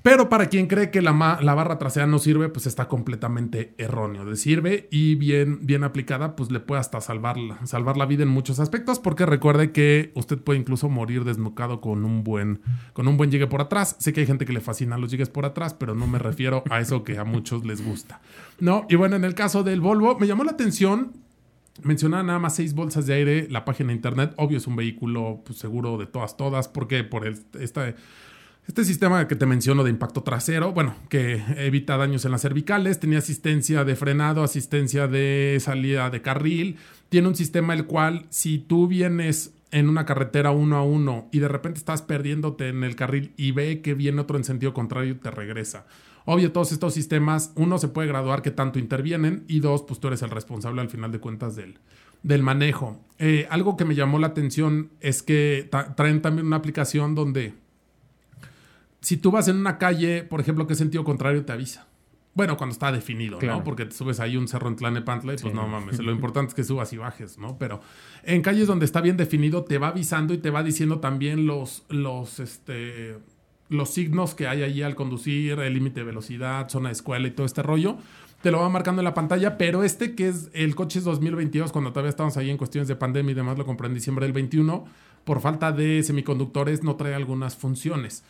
[SPEAKER 1] Pero para quien cree que la, la barra trasera no sirve, pues está completamente erróneo. De sirve y bien, bien aplicada, pues le puede hasta salvar salvar la vida en muchos aspectos, porque recuerde que usted puede incluso morir desnucado con un buen, con un buen llegue por atrás. Sé que hay gente que le fascina los llegues por atrás, pero no me refiero a eso que a muchos les gusta. No, y bueno, en el caso del Volvo, me llamó la atención Mencionaba nada más seis bolsas de aire, la página de internet. Obvio es un vehículo pues, seguro de todas, todas, porque por el, esta, este sistema que te menciono de impacto trasero, bueno, que evita daños en las cervicales, tenía asistencia de frenado, asistencia de salida de carril, tiene un sistema el cual si tú vienes en una carretera uno a uno y de repente estás perdiéndote en el carril y ve que viene otro en sentido contrario, te regresa. Obvio, todos estos sistemas, uno se puede graduar que tanto intervienen y dos, pues tú eres el responsable al final de cuentas del, del manejo. Eh, algo que me llamó la atención es que traen también una aplicación donde si tú vas en una calle, por ejemplo, que sentido contrario te avisa. Bueno, cuando está definido,
[SPEAKER 2] Claro.
[SPEAKER 1] ¿no? Porque te subes ahí un cerro en Tlanepantla y pues no mames, lo importante es que subas y bajes, ¿no? Pero en calles donde está bien definido te va avisando y te va diciendo también los, los, este, los signos que hay allí al conducir, el límite de velocidad, zona de escuela y todo este rollo. Te lo va marcando en la pantalla, pero este que es el coche es 2022, cuando todavía estamos ahí en cuestiones de pandemia y demás, lo compré en diciembre del 21, por falta de semiconductores no trae algunas funciones.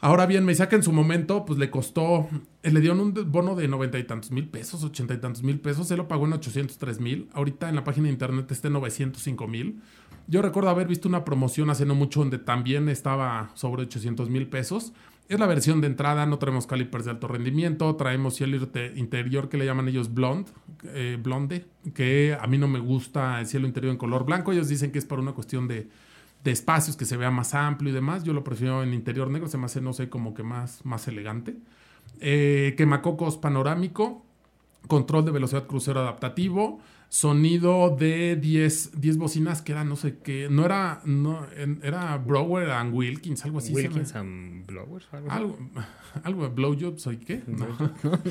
[SPEAKER 1] Ahora bien, me decía que en su momento, pues le costó, eh, le dieron un bono de noventa y tantos mil pesos, ochenta y tantos mil pesos, se lo pagó en 803 mil. Ahorita en la página de internet está en 905 mil. Yo recuerdo haber visto una promoción hace no mucho donde también estaba sobre 800 mil pesos. Es la versión de entrada, no traemos calipers de alto rendimiento, traemos cielo inte- interior que le llaman ellos blonde, eh, blonde, que a mí no me gusta el cielo interior en color blanco. Ellos dicen que es por una cuestión de, de espacios, que se vea más amplio y demás. Yo lo prefiero en interior negro, se me hace, no sé, como que más, más elegante. Eh, quemacocos panorámico, control de velocidad crucero adaptativo, sonido de 10, 10 bocinas que era no sé qué, no era, no, era Brower and Wilkins, algo así. se me-
[SPEAKER 2] Wilkins and Blowers. Algo. así.
[SPEAKER 1] algo, algo de Blowjobs, ¿o qué? No.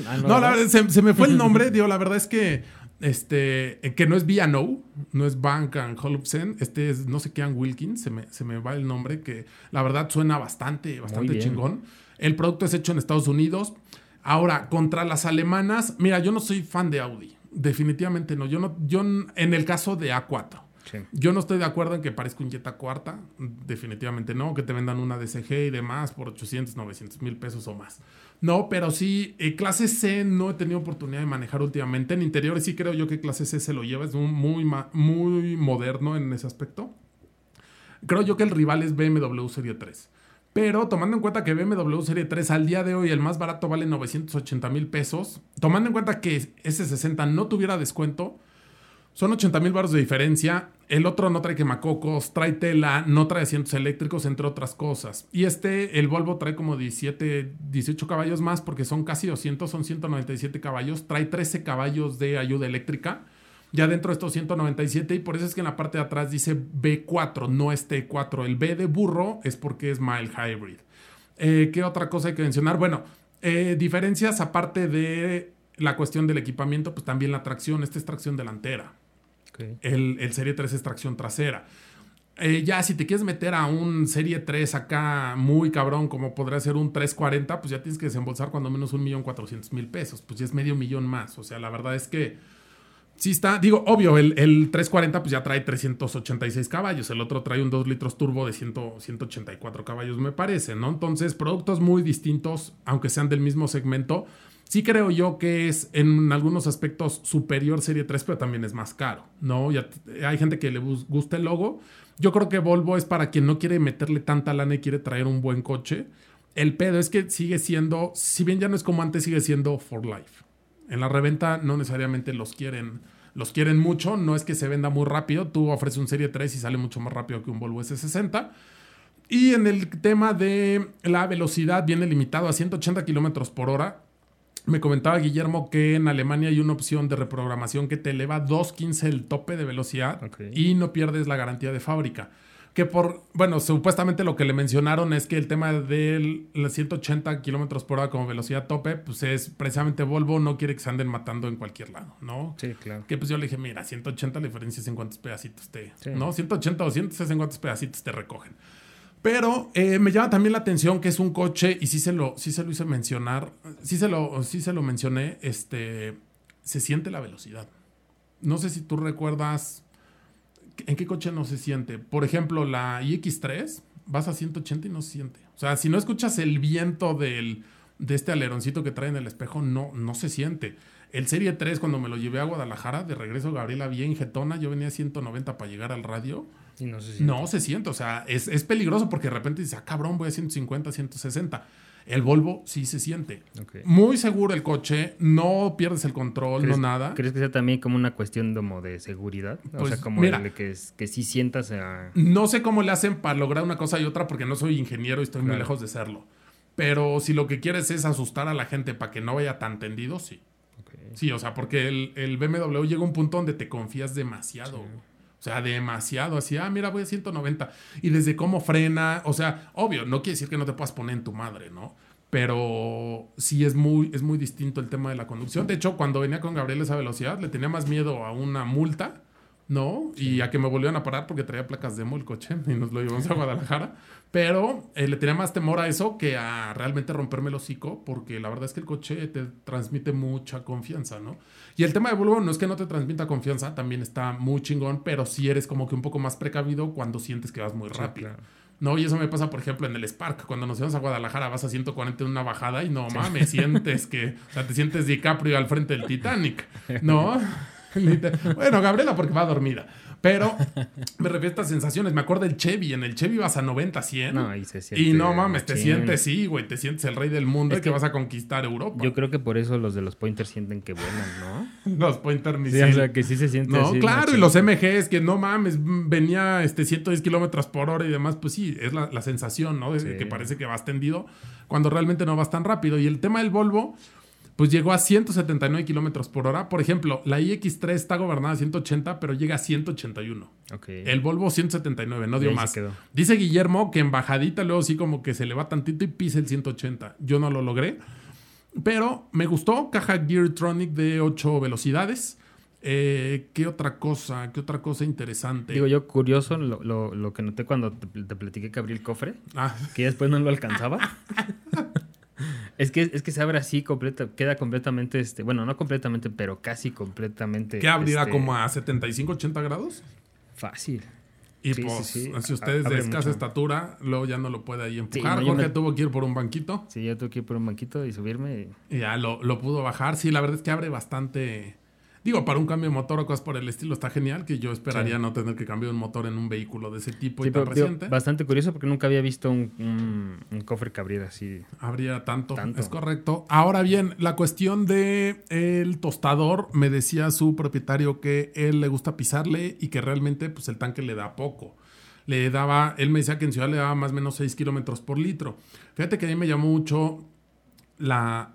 [SPEAKER 2] Ah,
[SPEAKER 1] No, la verdad, se, se me fue el nombre, digo, la verdad es que este, que no es B&O, no es Bank and Holubsen, este es no sé qué and Wilkins, se me, se me va el nombre, que la verdad suena bastante, bastante chingón. El producto es hecho en Estados Unidos. Ahora, contra las alemanas, mira, yo no soy fan de Audi, definitivamente no. Yo no, yo en el caso de A4.
[SPEAKER 2] Sí.
[SPEAKER 1] Yo no estoy de acuerdo en que parezca un Jetta cuarta, definitivamente no, que te vendan una DCG y demás por 800, 900 mil pesos o más. No, pero sí, eh, clase C no he tenido oportunidad de manejar últimamente. En interiores sí creo yo que clase C se lo lleva, es un muy, muy moderno en ese aspecto. Creo yo que el rival es BMW Serie 3. Pero tomando en cuenta que BMW Serie 3 al día de hoy el más barato vale 980 mil pesos, tomando en cuenta que S60 no tuviera descuento, son 80 mil baros de diferencia. El otro no trae quemacocos, trae tela, no trae asientos eléctricos, entre otras cosas. Y este, el Volvo trae como 17, 18 caballos más porque son casi 200, son 197 caballos. Trae 13 caballos de ayuda eléctrica ya dentro de estos 197 y por eso es que en la parte de atrás dice B4, no es T4. El B de burro es porque es mild hybrid. Eh, ¿Qué otra cosa hay que mencionar? Bueno, eh, diferencias aparte de la cuestión del equipamiento, pues también la tracción. Esta es tracción delantera. El, el, Serie 3 es tracción trasera. Eh, ya si te quieres meter a un Serie 3 acá muy cabrón, como podría ser un 340, pues ya tienes que desembolsar cuando menos un millón cuatrocientos mil pesos. Pues ya es medio millón más. O sea, la verdad es que Sí está, digo, obvio, el, 340 pues ya trae 386 caballos, el otro trae un 2 litros turbo de 184 caballos me parece, ¿no? Entonces, productos muy distintos, aunque sean del mismo segmento. Sí creo yo que es en algunos aspectos superior Serie 3, pero también es más caro, ¿no? Ya, hay gente que le gusta el logo. Yo creo que Volvo es para quien no quiere meterle tanta lana y quiere traer un buen coche. El pedo es que sigue siendo, si bien ya no es como antes, sigue siendo for life. En la reventa no necesariamente los quieren, los quieren mucho, no es que se venda muy rápido, tú ofreces un Serie 3 y sale mucho más rápido que un Volvo S60. Y en el tema de la velocidad viene limitado a 180 kilómetros por hora. Me comentaba Guillermo que en Alemania hay una opción de reprogramación que te eleva 2.15 el tope de velocidad y no pierdes la garantía de fábrica que por, bueno, supuestamente lo que le mencionaron es que el tema de los 180 kilómetros por hora como velocidad tope, pues es precisamente Volvo no quiere que se anden matando en cualquier lado, ¿no?
[SPEAKER 2] Sí, claro.
[SPEAKER 1] Que pues yo le dije, mira, 180 la diferencia es en cuántos pedacitos te, ¿no? 180 o 200 es en cuántos pedacitos te recogen. Pero eh, me llama también la atención que es un coche, y sí se lo, sí se lo hice mencionar, sí se lo, sí se lo mencioné, este, se siente la velocidad. No sé si tú recuerdas ¿en qué coche no se siente? Por ejemplo, la iX3, vas a 180 y no se siente. O sea, si no escuchas el viento del, de este aleroncito que trae en el espejo, no, no se siente. El Serie 3, cuando me lo llevé a Guadalajara, de regreso Gabriela bien jetona, yo venía a 190 para llegar al radio.
[SPEAKER 2] Y no se siente.
[SPEAKER 1] No se siente, o sea, es, es peligroso porque de repente dices, ah, cabrón, voy a 150, 160. El Volvo sí se siente. Muy seguro el coche, no pierdes el control, no nada.
[SPEAKER 2] ¿Crees que sea también como una cuestión como de seguridad? o sea, pues, como que, que sí sientas a...
[SPEAKER 1] No sé cómo le hacen para lograr una cosa y otra porque no soy ingeniero y estoy muy lejos de serlo. Pero si lo que quieres es asustar a la gente para que no vaya tan tendido, sí. Sí, o sea, porque el, BMW llega a un punto donde te confías demasiado. Sea, demasiado. Así, ah, mira, voy a 190. Y desde cómo frena. O sea, obvio, no quiere decir que no te puedas poner en tu madre, ¿no? Pero sí es muy, es muy distinto el tema de la conducción. De hecho, cuando venía con Gabriel esa velocidad, le tenía más miedo a una multa, ¿no? Y a que me volvieran a parar porque traía placas demo el coche y nos lo llevamos a Guadalajara. Pero eh, le tenía más temor a eso que a realmente romperme el hocico, porque la verdad es que el coche te transmite mucha confianza, ¿no? Y el tema de Volvo no es que no te transmita confianza, también está muy chingón, pero si eres como que un poco más precavido cuando sientes que vas muy rápido. No, y eso me pasa, por ejemplo, en el Spark. Cuando nos íbamos a Guadalajara, vas a 140 en una bajada y no mames, sientes que. O sea, te sientes DiCaprio al frente del Titanic. ¿No? bueno, Gabriela, porque va dormida. Pero me refiero a estas sensaciones. Me acuerdo del Chevy. En el Chevy vas a 90, 100.
[SPEAKER 2] No, y se siente.
[SPEAKER 1] Y no mames, te sientes, sí, güey. Te sientes el rey del mundo y que, vas a conquistar Europa.
[SPEAKER 2] Yo creo que por eso los de los Pointers sienten que vuelan, ¿no?
[SPEAKER 1] los Pointers ni
[SPEAKER 2] sí, o sea, que sí se siente
[SPEAKER 1] No, claro. Y los MGs, que no mames, venía este 110 kilómetros por hora y demás. Pues sí, es la, sensación, ¿no? De que parece que vas tendido cuando realmente no vas tan rápido. Y el tema del Volvo pues llegó a 179 kilómetros por hora. Por ejemplo, la iX3 está gobernada a 180, pero llega a 181. El Volvo 179, no dio más. Dice Guillermo que en bajadita luego sí como que se le va tantito y pisa el 180. Yo no lo logré, pero me gustó. Caja Geartronic de 8 velocidades. Eh, ¿Qué otra cosa? ¿Qué otra cosa interesante?
[SPEAKER 2] Digo, yo curioso lo, que noté cuando te, platiqué que abrí el cofre, ah. que después no lo alcanzaba. Es que, es que se abre así, completa, queda completamente, este, bueno, no completamente, pero casi completamente.
[SPEAKER 1] ¿Qué abrirá
[SPEAKER 2] este,
[SPEAKER 1] como a 75, 80 grados?
[SPEAKER 2] Fácil.
[SPEAKER 1] Y pues, si ustedes de escasa estatura, luego ya no lo puede ahí empujar. Jorge tuvo que ir por un banquito.
[SPEAKER 2] Sí, yo tuve que ir por un banquito y subirme.
[SPEAKER 1] Y ya lo, lo pudo bajar. Sí, la verdad es que abre bastante Digo, para un cambio de motor o cosas por el estilo está genial, que yo esperaría no tener que cambiar un motor en un vehículo de ese tipo
[SPEAKER 2] Sí,
[SPEAKER 1] y tan
[SPEAKER 2] pero, digo,
[SPEAKER 1] reciente.
[SPEAKER 2] bastante curioso porque nunca había visto un, un- un cofre que abriera así.
[SPEAKER 1] Habría tanto,
[SPEAKER 2] Tanto.
[SPEAKER 1] es correcto. Ahora bien, la cuestión de el tostador, me decía su propietario que él le gusta pisarle y que realmente pues el tanque le da poco. Le daba, él me decía que en ciudad le daba más o menos 6 kilómetros por litro. Fíjate que a mí me llamó mucho la,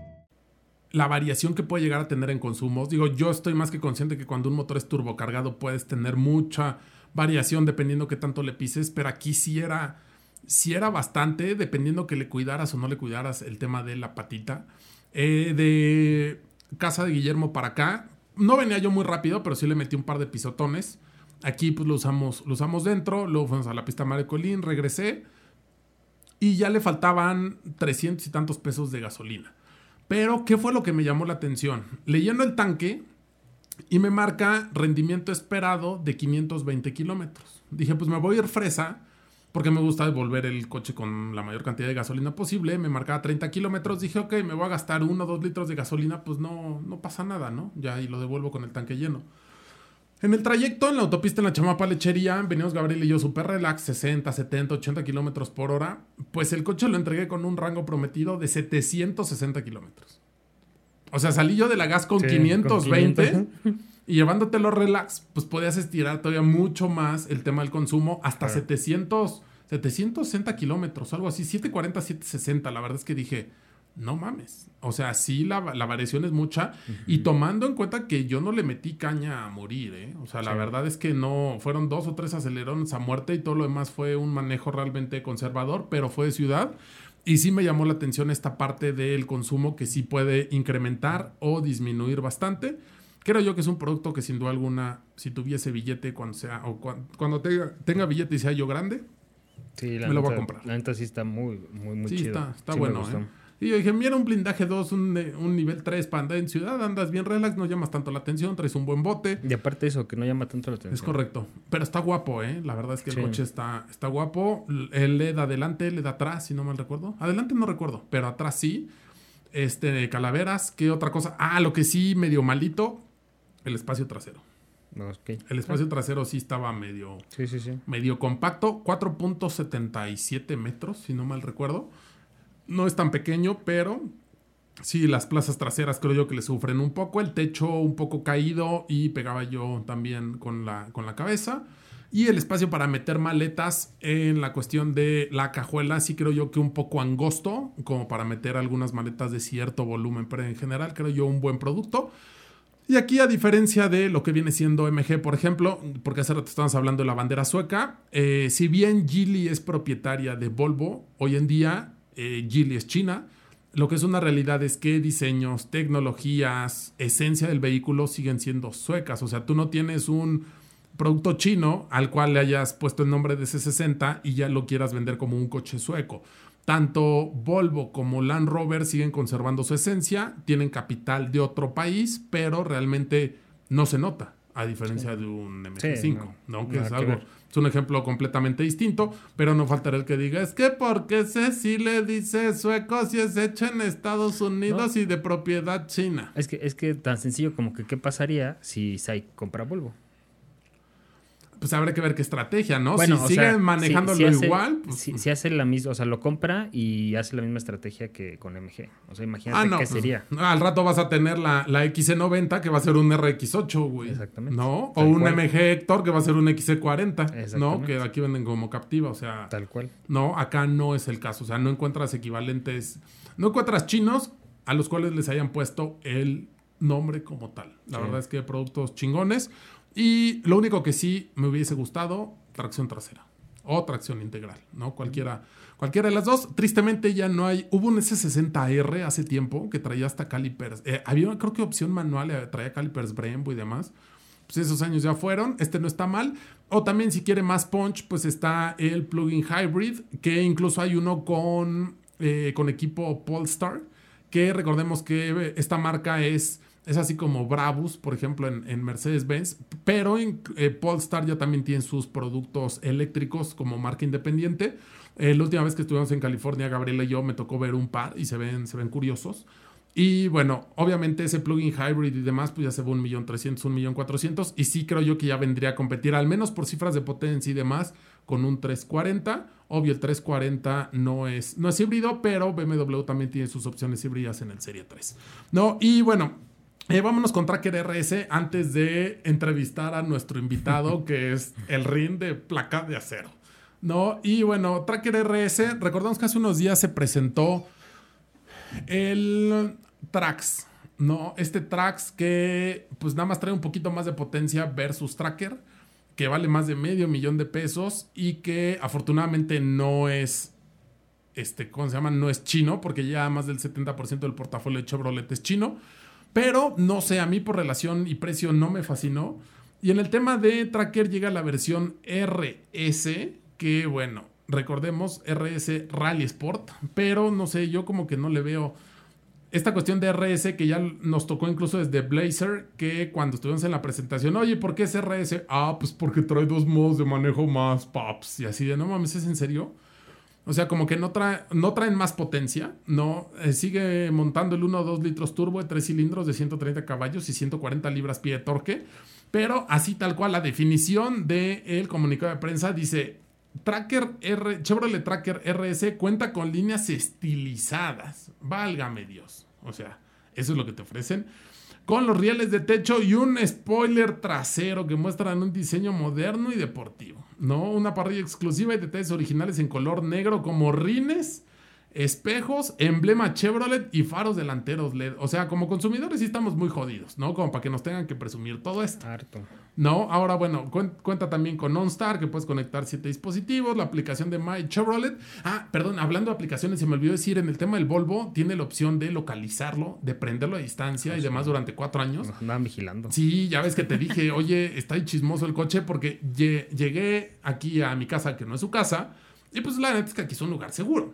[SPEAKER 1] La variación que puede llegar a tener en consumos. Digo, yo estoy más que consciente que cuando un motor es turbocargado puedes tener mucha variación dependiendo qué tanto le pises, pero aquí sí era, sí era bastante, dependiendo que le cuidaras o no le cuidaras el tema de la patita. Eh, de casa de Guillermo para acá, no venía yo muy rápido, pero sí le metí un par de pisotones. Aquí pues lo usamos, lo usamos dentro, luego fuimos a la pista Mario Colín, regresé y ya le faltaban 300 y tantos pesos de gasolina. Pero, ¿qué fue lo que me llamó la atención? Leyendo el tanque y me marca rendimiento esperado de 520 kilómetros. Dije, pues me voy a ir fresa porque me gusta devolver el coche con la mayor cantidad de gasolina posible. Me marcaba 30 kilómetros. Dije, ok, me voy a gastar 1 o 2 litros de gasolina, pues no, no pasa nada, ¿no? Ya y lo devuelvo con el tanque lleno. En el trayecto, en la autopista en la Chamapa Lechería, venimos Gabriel y yo super relax, 60, 70, 80 kilómetros por hora. Pues el coche lo entregué con un rango prometido de 760 kilómetros. O sea, salí yo de la gas con
[SPEAKER 2] Sí,
[SPEAKER 1] 520
[SPEAKER 2] con 500.
[SPEAKER 1] y llevándotelo relax, pues podías estirar todavía mucho más el tema del consumo hasta
[SPEAKER 2] Claro.
[SPEAKER 1] 700, 760 kilómetros, algo así, 740, 760. La verdad es que dije, no mames. O sea, sí, la, la variación es mucha. Y tomando en cuenta que yo no le metí caña a morir, ¿eh? O sea, la
[SPEAKER 2] Sí.
[SPEAKER 1] verdad es que no, fueron dos o tres acelerones a muerte y todo lo demás fue un manejo realmente conservador, pero fue de ciudad. Y sí me llamó la atención esta parte del consumo que sí puede incrementar o disminuir bastante. Creo yo que es un producto que sin duda alguna, si tuviese billete cuando sea, o cuan- cuando tenga, tenga billete y sea yo grande,
[SPEAKER 2] Sí, la
[SPEAKER 1] Me lo voy a comprar.
[SPEAKER 2] La neta sí está muy, muy, muy
[SPEAKER 1] sí
[SPEAKER 2] chido.
[SPEAKER 1] está, está
[SPEAKER 2] Sí
[SPEAKER 1] bueno. ¿eh? Y yo dije, mira un blindaje 2, un, eh, un nivel 3 para andar en ciudad, andas bien relax, no llamas tanto la atención, traes un buen bote.
[SPEAKER 2] Y aparte eso, que no llama tanto la atención.
[SPEAKER 1] Es correcto. Pero está guapo, ¿eh? La verdad es que
[SPEAKER 2] Sí.
[SPEAKER 1] el coche está, está guapo. El LED adelante, el LED atrás, si no mal recuerdo. Adelante no recuerdo, pero atrás sí. Este, calaveras, ¿qué otra cosa? Ah, lo que sí, medio malito, el espacio trasero.
[SPEAKER 2] No, ok.
[SPEAKER 1] El espacio trasero sí estaba medio,
[SPEAKER 2] Sí, sí, sí.
[SPEAKER 1] medio compacto, 4.77 metros, si no mal recuerdo. No es tan pequeño, pero sí, las plazas traseras creo yo que le sufren un poco. El techo un poco caído y pegaba yo también con la, con la cabeza. Y el espacio para meter maletas en la cuestión de la cajuela, sí creo yo que un poco angosto, como para meter algunas maletas de cierto volumen, pero en general creo yo un buen producto. Y aquí, a diferencia de lo que viene siendo MG, por ejemplo, porque hace rato estábamos hablando de la bandera sueca, eh, si bien Geely es propietaria de Volvo, hoy en día eh, Geely es China, lo que es una realidad es que diseños, tecnologías, esencia del vehículo siguen siendo suecas. O sea, tú no tienes un producto chino al cual le hayas puesto el nombre de C60 y ya lo quieras vender como un coche sueco. Tanto Volvo como Land Rover siguen conservando su esencia, tienen capital de otro país, pero realmente no se nota, a diferencia de un MG5,
[SPEAKER 2] Sí,
[SPEAKER 1] ¿no?
[SPEAKER 2] no,
[SPEAKER 1] Que es algo, es un ejemplo completamente distinto, pero no faltará el que diga, es que porque ese sí le dice sueco si es hecho en Estados Unidos y de propiedad china.
[SPEAKER 2] Es que, es que tan sencillo como que qué pasaría si Sai compra Volvo.
[SPEAKER 1] Pues habrá que ver qué estrategia, ¿no?
[SPEAKER 2] Bueno,
[SPEAKER 1] si
[SPEAKER 2] sea,
[SPEAKER 1] manejándolo
[SPEAKER 2] si- si hace-
[SPEAKER 1] igual, pues,
[SPEAKER 2] si, si hace la misma, o sea, lo compra y hace la misma estrategia que con MG. O sea, imagínate
[SPEAKER 1] Ah, no.
[SPEAKER 2] qué
[SPEAKER 1] pues,
[SPEAKER 2] sería.
[SPEAKER 1] al rato vas a tener la, la XC90 que va a ser un RX8, güey.
[SPEAKER 2] Exactamente.
[SPEAKER 1] ¿No? O un
[SPEAKER 2] cual.
[SPEAKER 1] MG Hector que va a ser un XC40, ¿no? Que aquí venden como captiva, o sea.
[SPEAKER 2] Tal cual.
[SPEAKER 1] No, acá no es el caso. O sea, no encuentras equivalentes. No encuentras chinos a los cuales les hayan puesto el nombre como tal. La
[SPEAKER 2] Sí.
[SPEAKER 1] verdad es que productos chingones. Y lo único que sí me hubiese gustado, tracción trasera. O tracción integral, ¿no? Cualquiera, cualquiera de las dos. Tristemente ya no hay. Hubo un S60R hace tiempo que traía hasta calipers. eh, había, creo que opción manual, eh, traía calipers Brembo y demás pues esos años ya fueron, este no está mal. O también si quiere más punch, pues está el plugin hybrid, que incluso hay uno con, eh, con equipo Polestar, que recordemos que esta marca es, es así como Brabus, por ejemplo, en, en Mercedes-Benz, pero en, eh, Polestar ya también tiene sus productos eléctricos como marca independiente. Eh, la última vez que estuvimos en California, Gabriela y yo, me tocó ver un par y se ven, se ven curiosos. Y bueno, obviamente ese plugin hybrid y demás, pues ya se va un millón trescientos, un millón cuatrocientos. Y sí creo yo que ya vendría a competir, al menos por cifras de potencia y demás, con un 340. Obvio, el 340 no es, no es híbrido, pero BMW también tiene sus opciones híbridas en el Serie 3. ¿No? Y bueno, eh, vámonos con Tracker RS antes de entrevistar a nuestro invitado, que es el RIN de placa de acero. ¿No? Y bueno, Tracker RS, recordamos que hace unos días se presentó el Trax, ¿no? Este Trax que pues nada más trae un poquito más de potencia versus Tracker, que vale más de medio millón de pesos y que afortunadamente no es, este, ¿cómo se llama? No es chino, porque ya más del 70% del portafolio de Chevrolet es chino. Pero no sé, a mí por relación y precio no me fascinó. Y en el tema de Tracker llega la versión RS, que bueno, recordemos RS Rally Sport, pero no sé, yo como que no le veo esta cuestión de RS que ya nos tocó incluso desde Blazer, que cuando estuvimos en la presentación, oye, ¿por qué es RS? Ah, pues porque trae dos modos de manejo más, paps, y así de, no mames, ¿es en serio? O sea, como que no, trae, no traen más potencia, ¿no? Eh, sigue montando el 1 o 2 litros turbo de 3 cilindros de 130 caballos y 140 libras pie de torque, pero así tal cual la definición del comunicado de prensa dice, Tracker R, Chevrolet Tracker RS cuenta con líneas estilizadas, válgame Dios, o sea, eso es lo que te ofrecen. Con los rieles de techo y un spoiler trasero que muestran un diseño moderno y deportivo. ¿no? Una parrilla exclusiva y detalles originales en color negro como rines, espejos, emblema Chevrolet y faros delanteros LED. O sea, como consumidores sí estamos muy jodidos, ¿no? Como para que nos tengan que presumir todo esto.
[SPEAKER 2] Harto.
[SPEAKER 1] No, ahora bueno, cuen- cuenta también con OnStar, que puedes conectar siete dispositivos, la aplicación de My Chevrolet. Ah, perdón, hablando de aplicaciones, se me olvidó decir, en el tema del Volvo, tiene la opción de localizarlo, de prenderlo a distancia y demás durante cuatro años.
[SPEAKER 2] Nos andaban vigilando.
[SPEAKER 1] Sí, ya ves que te dije, oye, está ahí chismoso el coche porque lle- llegué aquí a mi casa, que no es su casa, y pues la neta es que aquí es un lugar seguro,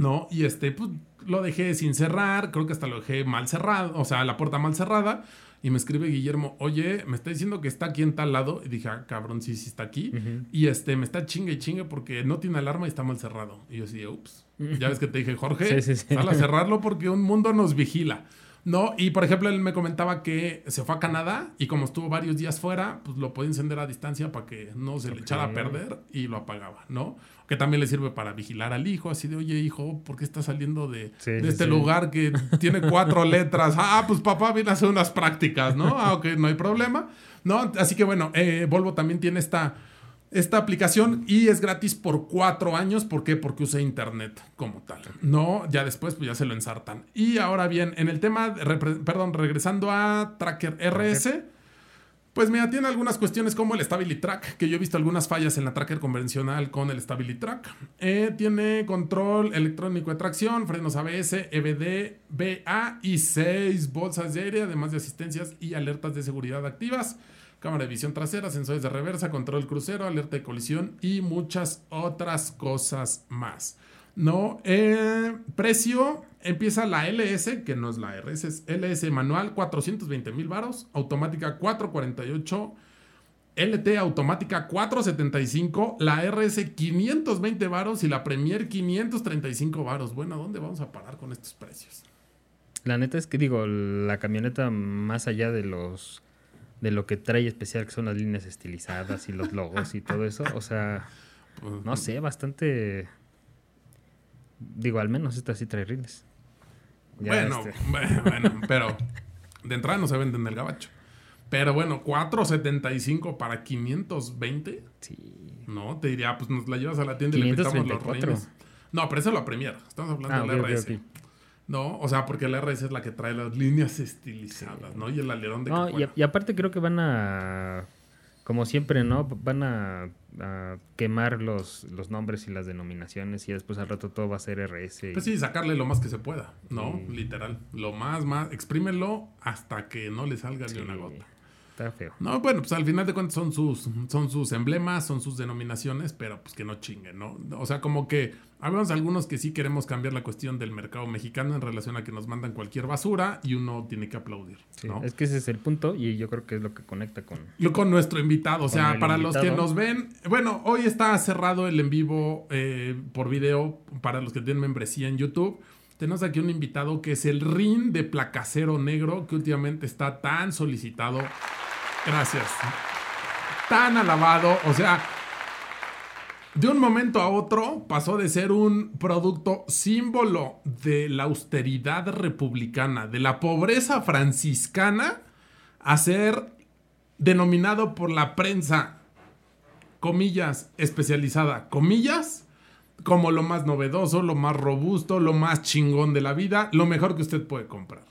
[SPEAKER 1] ¿no? Y este, pues lo dejé sin cerrar, creo que hasta lo dejé mal cerrado, o sea, la puerta mal cerrada, y me escribe Guillermo, oye, me está diciendo que está aquí en tal lado, y dije, ah, cabrón, sí, sí está aquí, y este, me está chingue y chingue porque no tiene alarma y está mal cerrado. Y yo así, ups, ya ves que te dije, Jorge,
[SPEAKER 2] Sí, sí, sí.
[SPEAKER 1] sal a cerrarlo porque un mundo nos vigila. No, y por ejemplo, él me comentaba que se fue a Canadá y como estuvo varios días fuera, pues lo podía encender a distancia para que no se le echara a perder y lo apagaba, ¿no? Que también le sirve para vigilar al hijo, así de, oye, hijo, ¿por qué estás saliendo de,
[SPEAKER 2] Sí,
[SPEAKER 1] de
[SPEAKER 2] sí,
[SPEAKER 1] este
[SPEAKER 2] sí.
[SPEAKER 1] lugar que tiene cuatro letras? Ah, pues papá viene a hacer unas prácticas, ¿no? Ah, ok, no hay problema. ¿No? Así que bueno, eh, Volvo también tiene esta esta aplicación y es gratis por cuatro años. ¿Por qué? Porque usa internet como tal. No, ya después pues ya se lo ensartan. Y ahora bien, en el tema, de perdón, regresando a Tracker RS, pues mira, tiene algunas cuestiones como el Stability Track, que yo he visto algunas fallas en la Tracker convencional con el Stability Track. Eh, tiene control electrónico de tracción, frenos ABS, EBD, BA y 6 bolsas de aire, además de asistencias y alertas de seguridad activas. Cámara de visión trasera, sensores de reversa, control crucero, alerta de colisión y muchas otras cosas más. No, eh, precio empieza la LS, que no es la RS, es LS manual 420 mil varos, automática 448, LT automática 475, la RS 520 varos y la Premier 535 varos. Bueno, ¿a dónde vamos a parar con estos precios?
[SPEAKER 2] La neta es que digo, la camioneta más allá de los de lo que trae especial, que son las líneas estilizadas y los logos y todo eso. O sea,
[SPEAKER 1] Pues,
[SPEAKER 2] no sé, bastante... Digo, al menos esta sí trae rines. Ya,
[SPEAKER 1] bueno,
[SPEAKER 2] este,
[SPEAKER 1] bueno, bueno, pero de entrada no se venden en el gabacho. Pero bueno, 4.75 para 520.
[SPEAKER 2] sí.
[SPEAKER 1] No, te diría, pues nos la llevas a la tienda y le pintamos los
[SPEAKER 2] 534.
[SPEAKER 1] rines. No, pero eso es la Premier. Estamos hablando
[SPEAKER 2] Ah,
[SPEAKER 1] de la
[SPEAKER 2] ok, ok,
[SPEAKER 1] RS. No, o sea, porque la RS es la que trae las líneas estilizadas, ¿no? Y el alerón de
[SPEAKER 2] No, y, a- y aparte creo que van a, como siempre, ¿no? Van a, a quemar los, los nombres y las denominaciones y después al rato todo va a ser RS. y-
[SPEAKER 1] Pues sí, sacarle lo más que se pueda, ¿no?
[SPEAKER 2] Sí.
[SPEAKER 1] Literal. Lo más, más. Exprímelo hasta que no le salga ni una gota.
[SPEAKER 2] Está feo.
[SPEAKER 1] No, bueno, pues al final de cuentas son sus, son sus emblemas, son sus denominaciones, pero pues que no chinguen, ¿no? O sea, como que habemos algunos que sí queremos cambiar la cuestión del mercado mexicano en relación a que nos mandan cualquier basura y uno tiene que aplaudir,
[SPEAKER 2] Sí,
[SPEAKER 1] ¿no?
[SPEAKER 2] Es que ese es el punto y yo creo que es lo que conecta con...
[SPEAKER 1] Con nuestro invitado, o sea, para los que nos ven, bueno, hoy está cerrado el en vivo eh, por video para los que tienen membresía en YouTube. Tenemos aquí un invitado que es el Rin de Placacero Negro, que últimamente está tan solicitado. Gracias. Tan alabado, o sea, de un momento a otro pasó de ser un producto símbolo de la austeridad republicana, de la pobreza franciscana, a ser denominado por la prensa, comillas, especializada, comillas, como lo más novedoso, lo más robusto, lo más chingón de la vida, lo mejor que usted puede comprar.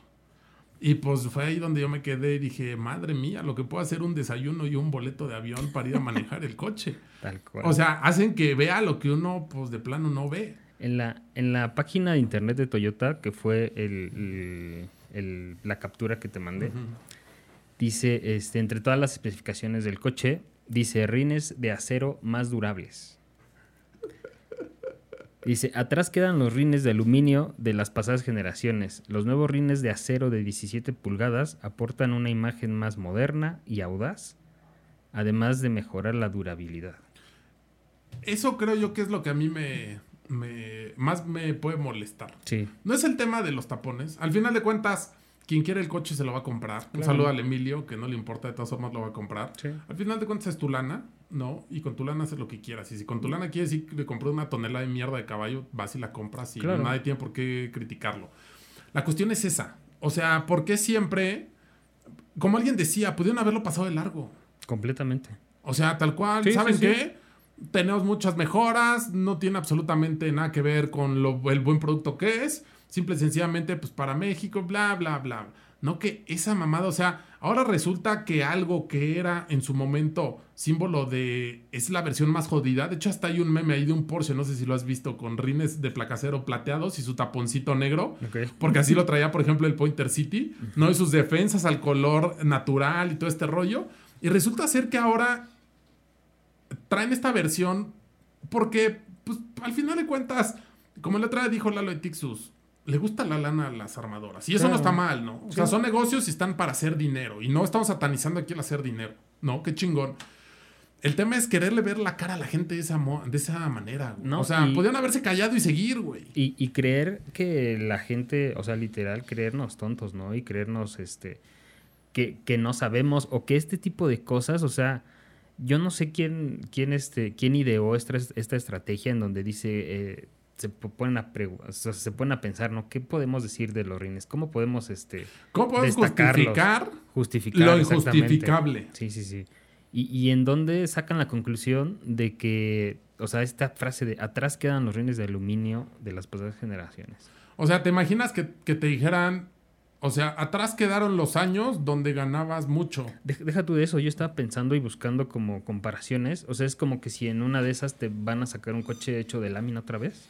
[SPEAKER 1] Y pues fue ahí donde yo me quedé y dije, madre mía, lo que puedo hacer un desayuno y un boleto de avión para ir a manejar el coche.
[SPEAKER 2] Tal cual.
[SPEAKER 1] O sea, hacen que vea lo que uno, pues de plano no ve.
[SPEAKER 2] En la, en la página de internet de Toyota, que fue el, el- el- la captura que te mandé, dice, este, entre todas las especificaciones del coche, dice rines de acero más durables. Dice, atrás quedan los rines de aluminio de las pasadas generaciones. Los nuevos rines de acero de 17 pulgadas aportan una imagen más moderna y audaz, además de mejorar la durabilidad.
[SPEAKER 1] Eso creo yo que es lo que a mí me, me- más me puede molestar.
[SPEAKER 2] Sí,
[SPEAKER 1] No es el tema de los tapones. Al final de cuentas, quien quiere el coche se lo va a comprar. Un saludo al Emilio, que no le importa, de todas formas lo va a comprar.
[SPEAKER 2] Sí.
[SPEAKER 1] Al final de cuentas es tu lana, ¿no? Y con tu lana haces lo que quieras. Y si con tu lana quieres ir le compré una tonelada de mierda de caballo, vas y la compras y
[SPEAKER 2] Claro.
[SPEAKER 1] nadie tiene por qué criticarlo. La cuestión es esa. O sea, ¿por qué siempre, como alguien decía, pudieron haberlo pasado de largo?
[SPEAKER 2] completamente.
[SPEAKER 1] O sea, tal cual,
[SPEAKER 2] Sí,
[SPEAKER 1] ¿saben
[SPEAKER 2] sí, sí.
[SPEAKER 1] qué? Tenemos muchas mejoras, no tiene absolutamente nada que ver con lo- el buen producto que es. Simple y sencillamente, pues para México, bla, bla, bla. No que esa mamada, o sea, ahora resulta que algo que era en su momento símbolo de. es la versión más jodida. De hecho, hasta hay un meme ahí de un Porsche, no sé si lo has visto, con rines de placacero plateados y su taponcito negro. Porque así lo traía, por ejemplo, el Pointer City, ¿no? Y sus defensas al color natural y todo este rollo. Y resulta ser que ahora traen esta versión porque, pues, al final de cuentas, como la otra vez dijo Lalo de Tixus, le gusta la lana a las armadoras. Y eso no está mal, ¿no? O sea, son negocios y están para hacer dinero. Y no estamos satanizando aquí el hacer dinero, ¿no? Qué chingón. El tema es quererle ver la cara a la gente de esa, mo- de esa manera, güey.
[SPEAKER 2] No,
[SPEAKER 1] o sea,
[SPEAKER 2] y-
[SPEAKER 1] podían haberse callado y seguir, güey.
[SPEAKER 2] Y, y creer que la gente, o sea, literal, creernos tontos, ¿no? Y creernos, este, que, que no sabemos o que este tipo de cosas, o sea, yo no sé quién, quién, este, quién ideó esta, esta estrategia en donde dice, eh, se po- ponen a o sea, se ponen a pensar, ¿no? ¿Qué podemos decir de los rines? ¿Cómo podemos, este,
[SPEAKER 1] ¿Cómo podemos justificar
[SPEAKER 2] justificar
[SPEAKER 1] lo injustificable?
[SPEAKER 2] Sí, sí, sí. Y, y en dónde sacan la conclusión de que, o sea, esta frase de atrás quedan los rines de aluminio de las pasadas generaciones.
[SPEAKER 1] O sea, ¿te imaginas que, que te dijeran, o sea, atrás quedaron los años donde ganabas mucho?
[SPEAKER 2] Deja tú de eso, yo estaba pensando y buscando como comparaciones. O sea, es como que si en una de esas te van a sacar un coche hecho de lámina otra vez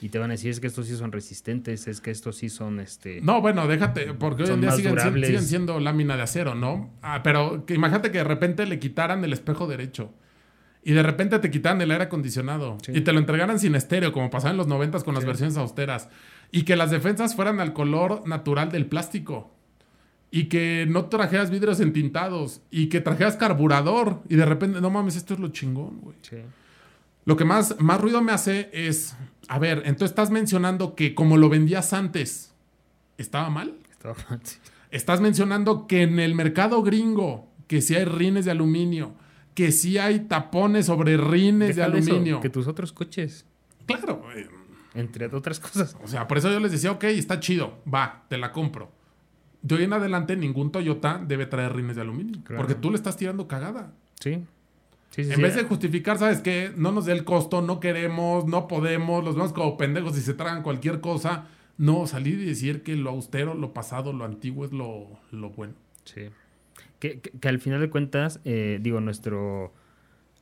[SPEAKER 2] y te van a decir es que estos sí son resistentes, es que estos sí son este.
[SPEAKER 1] No, bueno, déjate, porque hoy en día siguen, siendo lámina de acero, ¿no? Ah, pero que imagínate que de repente le quitaran el espejo derecho. Y de repente te quitaran el aire acondicionado.
[SPEAKER 2] Sí.
[SPEAKER 1] Y te lo entregaran sin estéreo, como pasaba en los noventas con las versiones austeras. Y que las defensas fueran al color natural del plástico. Y que no trajeras vidrios entintados. Y que trajeras carburador. Y de repente, no mames, esto es lo chingón, güey.
[SPEAKER 2] Sí.
[SPEAKER 1] Lo que más, más ruido me hace es, a ver, entonces estás mencionando que como lo vendías antes, ¿estaba mal?
[SPEAKER 2] Estaba- sí.
[SPEAKER 1] Estás mencionando que en el mercado gringo que si hay rines de aluminio, que si hay tapones sobre rines
[SPEAKER 2] Deja
[SPEAKER 1] de
[SPEAKER 2] eso,
[SPEAKER 1] aluminio.
[SPEAKER 2] que tus otros coches,
[SPEAKER 1] Claro, eh,
[SPEAKER 2] entre otras cosas.
[SPEAKER 1] o sea, por eso yo les decía, ok, está chido, va, te la compro. De hoy en adelante ningún Toyota debe traer rines de aluminio,
[SPEAKER 2] Claro.
[SPEAKER 1] porque tú le estás tirando cagada.
[SPEAKER 2] Sí. Sí, sí,
[SPEAKER 1] En
[SPEAKER 2] sí.
[SPEAKER 1] vez de justificar, ¿sabes qué? No nos dé el costo, no queremos, no podemos, los vemos como pendejos y se tragan cualquier cosa. No, salir y decir que lo austero, lo pasado, lo antiguo es lo, lo bueno.
[SPEAKER 2] Sí. Que, que- que al final de cuentas, eh, digo, nuestro,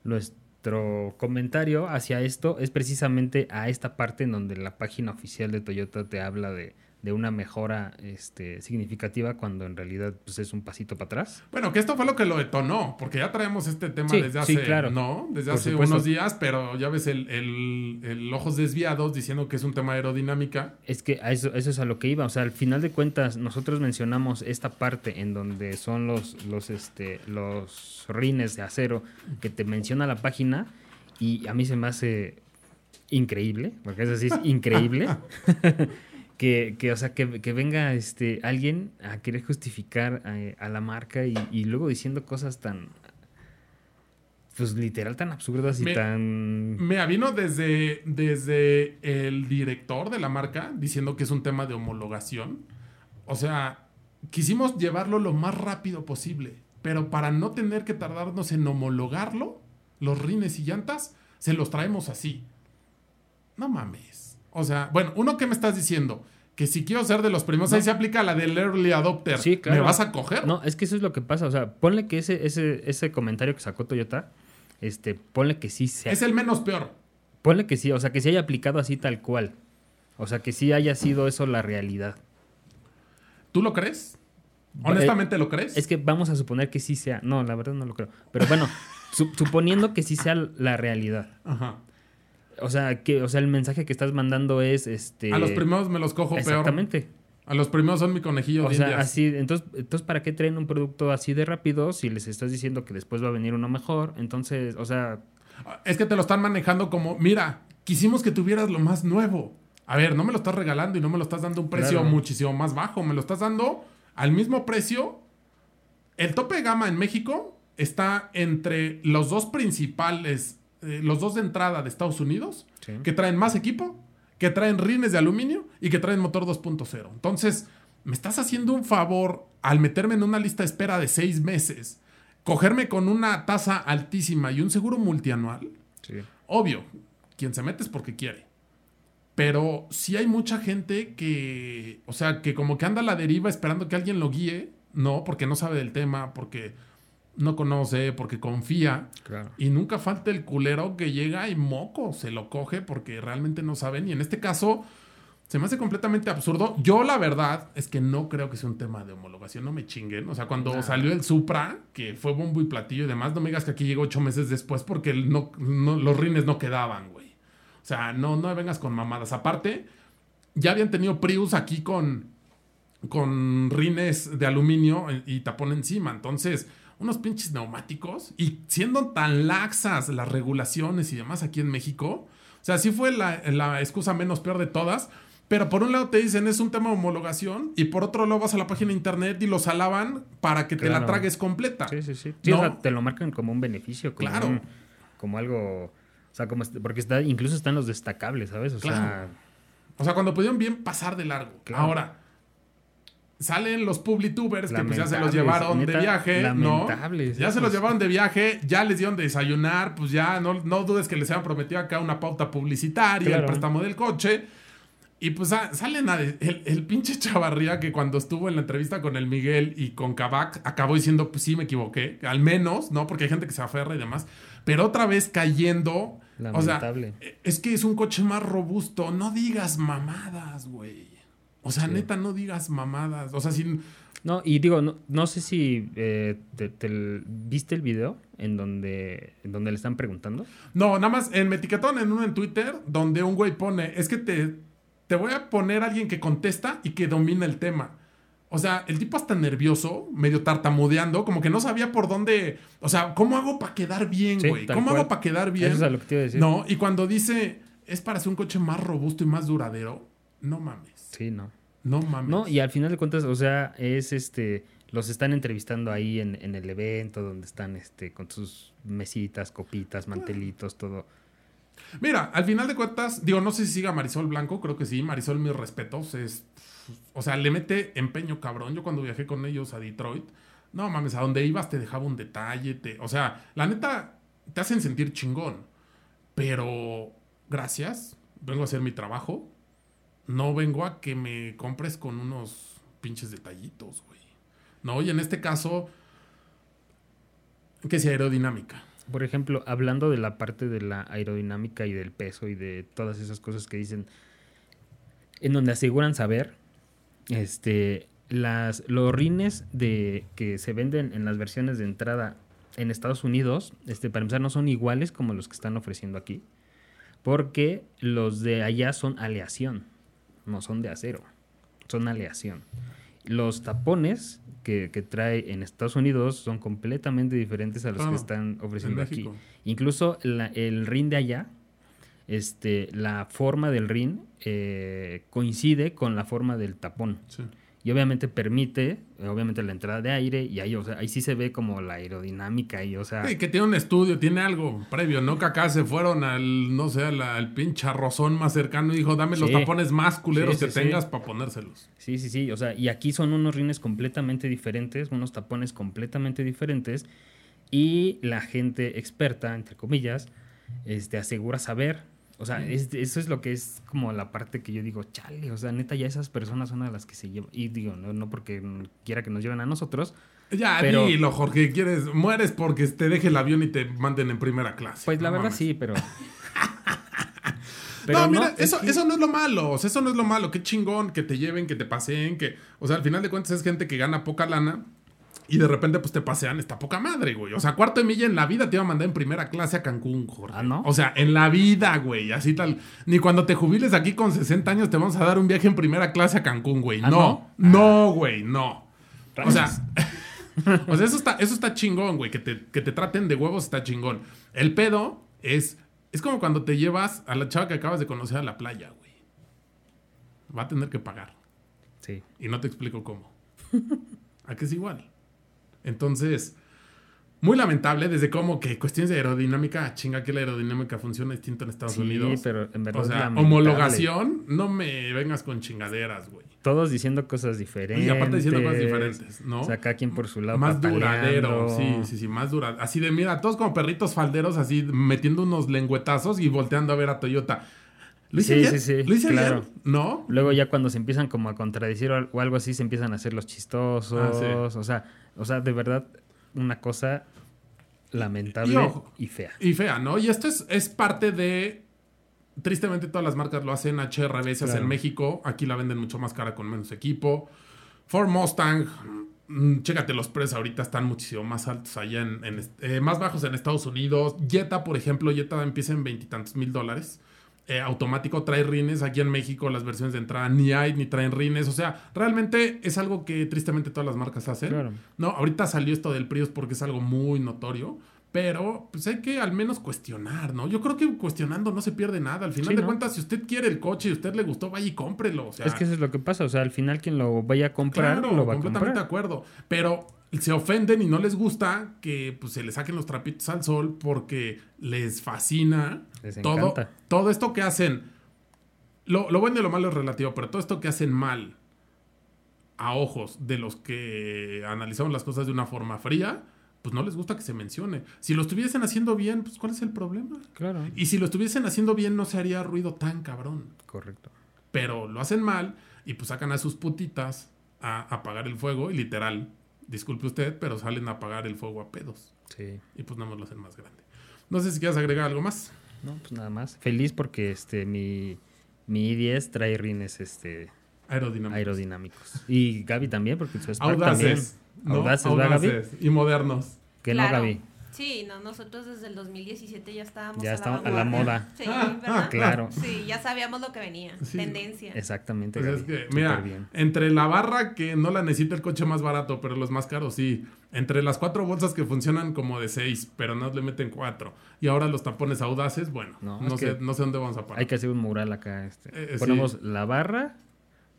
[SPEAKER 2] nuestro comentario hacia esto es precisamente a esta parte en donde la página oficial de Toyota te habla de, de una mejora este, significativa cuando en realidad pues, es un pasito para atrás.
[SPEAKER 1] Bueno, que esto fue lo que lo detonó, porque ya traemos este tema
[SPEAKER 2] Sí,
[SPEAKER 1] desde
[SPEAKER 2] sí,
[SPEAKER 1] hace,
[SPEAKER 2] claro.
[SPEAKER 1] ¿no? Desde
[SPEAKER 2] Por
[SPEAKER 1] hace
[SPEAKER 2] supuesto.
[SPEAKER 1] unos días, pero ya ves el, el- el ojos desviados diciendo que es un tema de aerodinámica.
[SPEAKER 2] Es que a eso, eso es a lo que iba. O sea, al final de cuentas, nosotros mencionamos esta parte en donde son los, los, este, los rines de acero que te menciona la página. Y a mí se me hace increíble, porque es así, es increíble. que, que, o sea, que, que venga este, alguien a querer justificar eh, a la marca y, y luego diciendo cosas tan. Pues literal, tan absurdas y
[SPEAKER 1] Me-
[SPEAKER 2] tan.
[SPEAKER 1] Me vino desde, desde el director de la marca diciendo que es un tema de homologación. O sea, quisimos llevarlo lo más rápido posible, pero para no tener que tardarnos en homologarlo, los rines y llantas, se los traemos así. No mames. O sea, bueno, uno que me estás diciendo, que si quiero ser de los primeros, ahí se aplica la del early adopter.
[SPEAKER 2] Sí, claro.
[SPEAKER 1] ¿Me vas a coger?
[SPEAKER 2] No, es que eso es lo que pasa. O sea, ponle que ese, ese, ese comentario que sacó Toyota, este, ponle que sí sea.
[SPEAKER 1] Es el menos peor.
[SPEAKER 2] Ponle que sí, o sea, que sí haya aplicado así tal cual. O sea, que sí haya sido eso la realidad.
[SPEAKER 1] ¿Tú lo crees? ¿Honestamente lo crees?
[SPEAKER 2] Es que vamos a suponer que sí sea. No, la verdad no lo creo. Pero bueno, su- suponiendo que sí sea la realidad.
[SPEAKER 1] Ajá.
[SPEAKER 2] O sea, que, o sea, el mensaje que estás mandando es este.
[SPEAKER 1] A los primeros me los cojo peor.
[SPEAKER 2] Exactamente.
[SPEAKER 1] A los primeros son mi conejillo
[SPEAKER 2] O
[SPEAKER 1] de
[SPEAKER 2] sea,
[SPEAKER 1] indias.
[SPEAKER 2] así, entonces, entonces, ¿para qué traen un producto así de rápido si les estás diciendo que después va a venir uno mejor? Entonces, o sea,
[SPEAKER 1] Es que te lo están manejando como, mira, quisimos que tuvieras lo más nuevo. A ver, no me lo estás regalando y no me lo estás dando un precio
[SPEAKER 2] Claro.
[SPEAKER 1] muchísimo más bajo. Me lo estás dando al mismo precio. El tope de gama en México está entre los dos principales, eh, los dos de entrada de Estados Unidos,
[SPEAKER 2] Sí.
[SPEAKER 1] que traen más equipo, que traen rines de aluminio y que traen motor 2.0. Entonces, me estás haciendo un favor al meterme en una lista de espera de seis meses, cogerme con una tasa altísima y un seguro multianual.
[SPEAKER 2] sí.
[SPEAKER 1] Obvio, quien se mete es porque quiere. Pero sí hay mucha gente que, o sea, que como que anda a la deriva esperando que alguien lo guíe, no, porque no sabe del tema, porque no conoce, porque confía.
[SPEAKER 2] Claro.
[SPEAKER 1] Y nunca falta el culero que llega y moco, se lo coge porque realmente no saben. Y en este caso, se me hace completamente absurdo. Yo, la verdad, es que no creo que sea un tema de homologación, no me chinguen. O sea, cuando salió el Supra, que fue bombo y platillo y demás, no me digas que aquí llegó ocho meses después porque no- los rines no quedaban, güey. O sea, no, no vengas con mamadas. Aparte, ya habían tenido Prius aquí con, con rines de aluminio y tapón encima. Entonces, unos pinches neumáticos. Y siendo tan laxas las regulaciones y demás aquí en México. O sea, sí fue la, la excusa menos peor de todas. Pero por un lado te dicen es un tema de homologación. Y por otro lado vas a la página de internet y los alaban para que te la tragues completa.
[SPEAKER 2] Sí, sí, sí. Sí,
[SPEAKER 1] No.
[SPEAKER 2] o sea, te lo marcan como un beneficio, como,
[SPEAKER 1] Claro.
[SPEAKER 2] un- como algo. O sea, como este- porque está, incluso están los destacables, ¿sabes? O
[SPEAKER 1] Claro.
[SPEAKER 2] sea,
[SPEAKER 1] O sea, cuando pudieron bien pasar de largo.
[SPEAKER 2] Claro.
[SPEAKER 1] Ahora, salen los publitubers que pues ya se los llevaron de viaje, ¿no? Ya se los llevaron de viaje, ya les dieron de desayunar, pues ya no, no dudes que les hayan prometido acá una pauta publicitaria, el préstamo del coche. Y pues salen a de- el, el pinche chavarría que cuando estuvo en la entrevista con el Miguel y con Kavak acabó diciendo, pues sí me equivoqué, al menos, ¿no? Porque hay gente que se aferra y demás. Pero otra vez cayendo. O sea,
[SPEAKER 2] Lamentable.
[SPEAKER 1] es que es un coche más robusto. No digas mamadas, güey. O sea, neta, no digas mamadas. O sea, sin.
[SPEAKER 2] No, y digo, no, no sé si eh, te, te- viste el video en donde, en donde le están preguntando.
[SPEAKER 1] No, nada más en me etiquetaron en uno en Twitter donde un güey pone, es que te, te voy a poner a alguien que contesta y que domina el tema. O sea, el tipo hasta nervioso, medio tartamudeando, como que no sabía por dónde. O sea, ¿cómo hago para quedar bien, güey? ¿Cómo
[SPEAKER 2] cual.
[SPEAKER 1] hago para quedar bien?
[SPEAKER 2] Eso es lo que te iba a decir.
[SPEAKER 1] No, y cuando dice, es para hacer un coche más robusto y más duradero, no mames.
[SPEAKER 2] Sí, no.
[SPEAKER 1] No mames.
[SPEAKER 2] No, y al final de cuentas, o sea, es este. los están entrevistando ahí en, en el evento donde están este, con sus mesitas, copitas, mantelitos, todo.
[SPEAKER 1] Mira, al final de cuentas, digo, no sé si siga Marisol Blanco, creo que sí. Marisol, mis respetos. Es, o sea, le mete empeño cabrón. Yo cuando viajé con ellos a Detroit, no mames, a donde ibas te dejaba un detalle. Te, o sea, la neta, te hacen sentir chingón. Pero, gracias, vengo a hacer mi trabajo. No vengo a que me compres con unos pinches detallitos, güey. No, y en este caso, que sea aerodinámica.
[SPEAKER 2] Por ejemplo, hablando de la parte de la aerodinámica y del peso y de todas esas cosas que dicen, en donde aseguran saber, este, las, los rines de, que se venden en las versiones de entrada en Estados Unidos, este, para empezar, no son iguales como los que están ofreciendo aquí, porque los de allá son aleación, no son de acero, son aleación. Los tapones que, que trae en Estados Unidos son completamente diferentes a los que están ofreciendo
[SPEAKER 1] en
[SPEAKER 2] aquí. Incluso la- el rin de allá, este, la forma del rin eh, coincide con la forma del tapón.
[SPEAKER 1] Sí.
[SPEAKER 2] Y obviamente permite, eh, obviamente, la entrada de aire y ahí, o sea, ahí sí se ve como la aerodinámica y, o sea...
[SPEAKER 1] Sí, que tiene un estudio, tiene algo previo, ¿no? Que acá se fueron al, no sé, al, al pinche arrozón más cercano y dijo, dame los tapones más culeros
[SPEAKER 2] Sí,
[SPEAKER 1] que
[SPEAKER 2] sí,
[SPEAKER 1] tengas para ponérselos.
[SPEAKER 2] Sí, sí, sí. O sea, y aquí son unos rines completamente diferentes, unos tapones completamente diferentes. Y la gente experta, entre comillas, este, asegura saber. O sea, es- eso es lo que es como la parte que yo digo, chale, o sea, neta, ya esas personas son a las que se llevan. Y digo, no, no porque quiera que nos lleven a nosotros.
[SPEAKER 1] Ya,
[SPEAKER 2] Pero-
[SPEAKER 1] dilo, Jorge, quieres, mueres porque te deje el avión y te manden en primera clase.
[SPEAKER 2] Pues la
[SPEAKER 1] No
[SPEAKER 2] verdad
[SPEAKER 1] mames.
[SPEAKER 2] sí, pero.
[SPEAKER 1] no, mira,
[SPEAKER 2] es
[SPEAKER 1] eso,
[SPEAKER 2] que-
[SPEAKER 1] eso no es lo malo, o sea, eso no es lo malo, qué chingón que te lleven, que te paseen, que, o sea, al final de cuentas es gente que gana poca lana y de repente pues te pasean esta poca madre, güey. O sea, cuarto de milla en la vida te iba a mandar en primera clase a Cancún, Jorge.
[SPEAKER 2] Ah, ¿no?
[SPEAKER 1] O sea, en la vida, güey, así tal. Ni cuando te jubiles aquí con 60 años te vamos a dar un viaje en primera clase a Cancún, güey.
[SPEAKER 2] Ah,
[SPEAKER 1] no,
[SPEAKER 2] ¿no?
[SPEAKER 1] no, güey, no. O sea, o sea, eso está, eso está chingón, güey. Que te, que te traten de huevos está chingón. El pedo es. Es como cuando te llevas a la chava que acabas de conocer a la playa, güey. Va a tener que pagar.
[SPEAKER 2] Sí.
[SPEAKER 1] Y no te explico cómo. ¿A que es igual? Entonces, muy lamentable desde como que cuestiones de aerodinámica, chinga que la aerodinámica funciona distinto en Estados
[SPEAKER 2] Sí,
[SPEAKER 1] Unidos.
[SPEAKER 2] pero en verdad
[SPEAKER 1] O sea, homologación, no me vengas con chingaderas, güey.
[SPEAKER 2] Todos diciendo cosas diferentes.
[SPEAKER 1] Y aparte diciendo cosas diferentes, ¿no?
[SPEAKER 2] O sea, cada quien por su lado.
[SPEAKER 1] Más duradero, sí, sí, sí, más duradero. Así de, mira, todos como perritos falderos, así metiendo unos lengüetazos y volteando a ver a Toyota. ¿Lo hice
[SPEAKER 2] Sí,
[SPEAKER 1] bien?
[SPEAKER 2] sí, sí,
[SPEAKER 1] ¿Lo hice
[SPEAKER 2] claro.
[SPEAKER 1] bien? ¿No?
[SPEAKER 2] Luego ya cuando se empiezan como a contradecir o al- o algo así, se empiezan a hacer los chistosos.
[SPEAKER 1] Ah, sí.
[SPEAKER 2] O sea, o sea, de verdad, una cosa lamentable
[SPEAKER 1] Y ojo.
[SPEAKER 2] y fea.
[SPEAKER 1] Y fea, ¿no? Y esto es, es parte de. Tristemente, todas las marcas lo hacen. Se hace
[SPEAKER 2] Claro.
[SPEAKER 1] en México. Aquí la venden mucho más cara con menos equipo. Ford Mustang. mm, Chécate, los precios ahorita están muchísimo más altos allá en, eh, más bajos en Estados Unidos. Jetta, por ejemplo, Jetta empieza en veintitantos mil dólares. Eh, automático trae rines. Aquí en México las versiones de entrada ni hay ni traen rines. O sea, realmente es algo que tristemente todas las marcas hacen.
[SPEAKER 2] Claro.
[SPEAKER 1] No, ahorita salió esto del Prius porque es algo muy notorio. Pero pues hay que al menos cuestionar, ¿no? Yo creo que cuestionando no se pierde nada. Al final
[SPEAKER 2] Sí,
[SPEAKER 1] de
[SPEAKER 2] ¿no?
[SPEAKER 1] cuentas, si usted quiere el coche y usted le gustó, vaya y cómprelo. O sea,
[SPEAKER 2] es que eso es lo que pasa. O sea, al final quien lo vaya a comprar,
[SPEAKER 1] claro,
[SPEAKER 2] lo va a
[SPEAKER 1] completamente de
[SPEAKER 2] comprar.
[SPEAKER 1] acuerdo. Pero se ofenden y no les gusta que pues, se les saquen los trapitos al sol porque les fascina
[SPEAKER 2] Les
[SPEAKER 1] todo, todo esto que hacen. Lo, lo bueno y lo malo es relativo, pero todo esto que hacen mal a ojos de los que analizamos las cosas de una forma fría, pues no les gusta que se mencione. Si lo estuviesen haciendo bien, pues ¿cuál es el problema?
[SPEAKER 2] Claro.
[SPEAKER 1] Y si lo estuviesen haciendo bien, no se haría ruido tan cabrón.
[SPEAKER 2] Correcto.
[SPEAKER 1] Pero lo hacen mal y pues sacan a sus putitas a apagar el fuego y literal, disculpe usted, pero salen a apagar el fuego a pedos.
[SPEAKER 2] Sí.
[SPEAKER 1] Y pues nada más lo hacen más grande. No sé si quieres agregar algo más.
[SPEAKER 2] No, pues nada más. Feliz porque este mi, mi i10 trae rines este
[SPEAKER 1] Aerodinámico.
[SPEAKER 2] aerodinámicos. Y Gaby también, porque su Spark también.
[SPEAKER 1] Audaces. ¿no?
[SPEAKER 2] Audaces, ¿va, Gaby?
[SPEAKER 1] Audaces y modernos.
[SPEAKER 2] Que no. Gaby.
[SPEAKER 3] Sí, no, nosotros desde el 2017 ya estábamos
[SPEAKER 2] Ya
[SPEAKER 3] a la
[SPEAKER 2] a la moda.
[SPEAKER 3] Sí, ¿verdad?
[SPEAKER 2] Claro.
[SPEAKER 3] Sí, ya sabíamos lo que venía.
[SPEAKER 1] Sí.
[SPEAKER 3] Tendencia.
[SPEAKER 2] Exactamente.
[SPEAKER 1] Pues es que, mira,
[SPEAKER 2] bien.
[SPEAKER 1] entre la barra que no la necesita el coche más barato, pero los más caros sí. Entre las cuatro bolsas que funcionan como de seis, pero no le meten cuatro. Y ahora los tapones audaces, bueno,
[SPEAKER 2] No,
[SPEAKER 1] sé, no sé dónde vamos a parar.
[SPEAKER 2] Hay que hacer un mural acá. Este.
[SPEAKER 1] Eh, sí.
[SPEAKER 2] Ponemos la barra,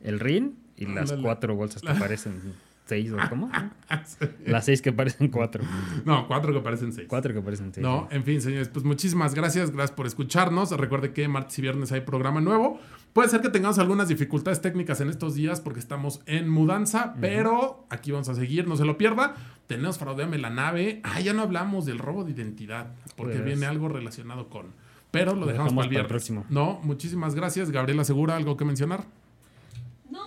[SPEAKER 2] el rin y las cuatro bolsas que
[SPEAKER 1] La-
[SPEAKER 2] aparecen. Seis o cómo? Las seis que parecen cuatro.
[SPEAKER 1] No, cuatro que parecen seis.
[SPEAKER 2] Cuatro que parecen seis.
[SPEAKER 1] No, en fin, señores, pues muchísimas gracias, gracias por escucharnos. Recuerde que martes y viernes hay programa nuevo. Puede ser que tengamos algunas dificultades técnicas en estos días porque estamos en mudanza, pero aquí vamos a seguir, no se lo pierda. Tenemos Fraudeame la nave. Ah, ya no hablamos del robo de identidad, porque
[SPEAKER 2] Pues-
[SPEAKER 1] viene algo relacionado con. Pero lo,
[SPEAKER 2] Lo
[SPEAKER 1] dejamos,
[SPEAKER 2] dejamos
[SPEAKER 1] para el
[SPEAKER 2] para el
[SPEAKER 1] viernes.
[SPEAKER 2] próximo.
[SPEAKER 1] No, muchísimas gracias. Gabriela Segura, ¿algo que mencionar?
[SPEAKER 3] No,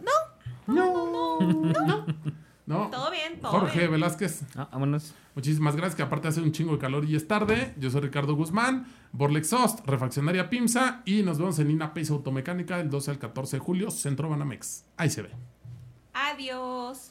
[SPEAKER 3] no, no, no, no.
[SPEAKER 1] No.
[SPEAKER 3] Todo bien, todo
[SPEAKER 1] Jorge
[SPEAKER 3] bien.
[SPEAKER 1] Velázquez.
[SPEAKER 2] Ah, vámonos.
[SPEAKER 1] Muchísimas gracias, que aparte hace un chingo de calor y es tarde. Yo soy Ricardo Guzmán, Borlexost, Refaccionaria Pimsa y nos vemos en Ina Pace Automecánica el 12 al 14 de julio, Centro Banamex. Ahí se ve.
[SPEAKER 3] Adiós.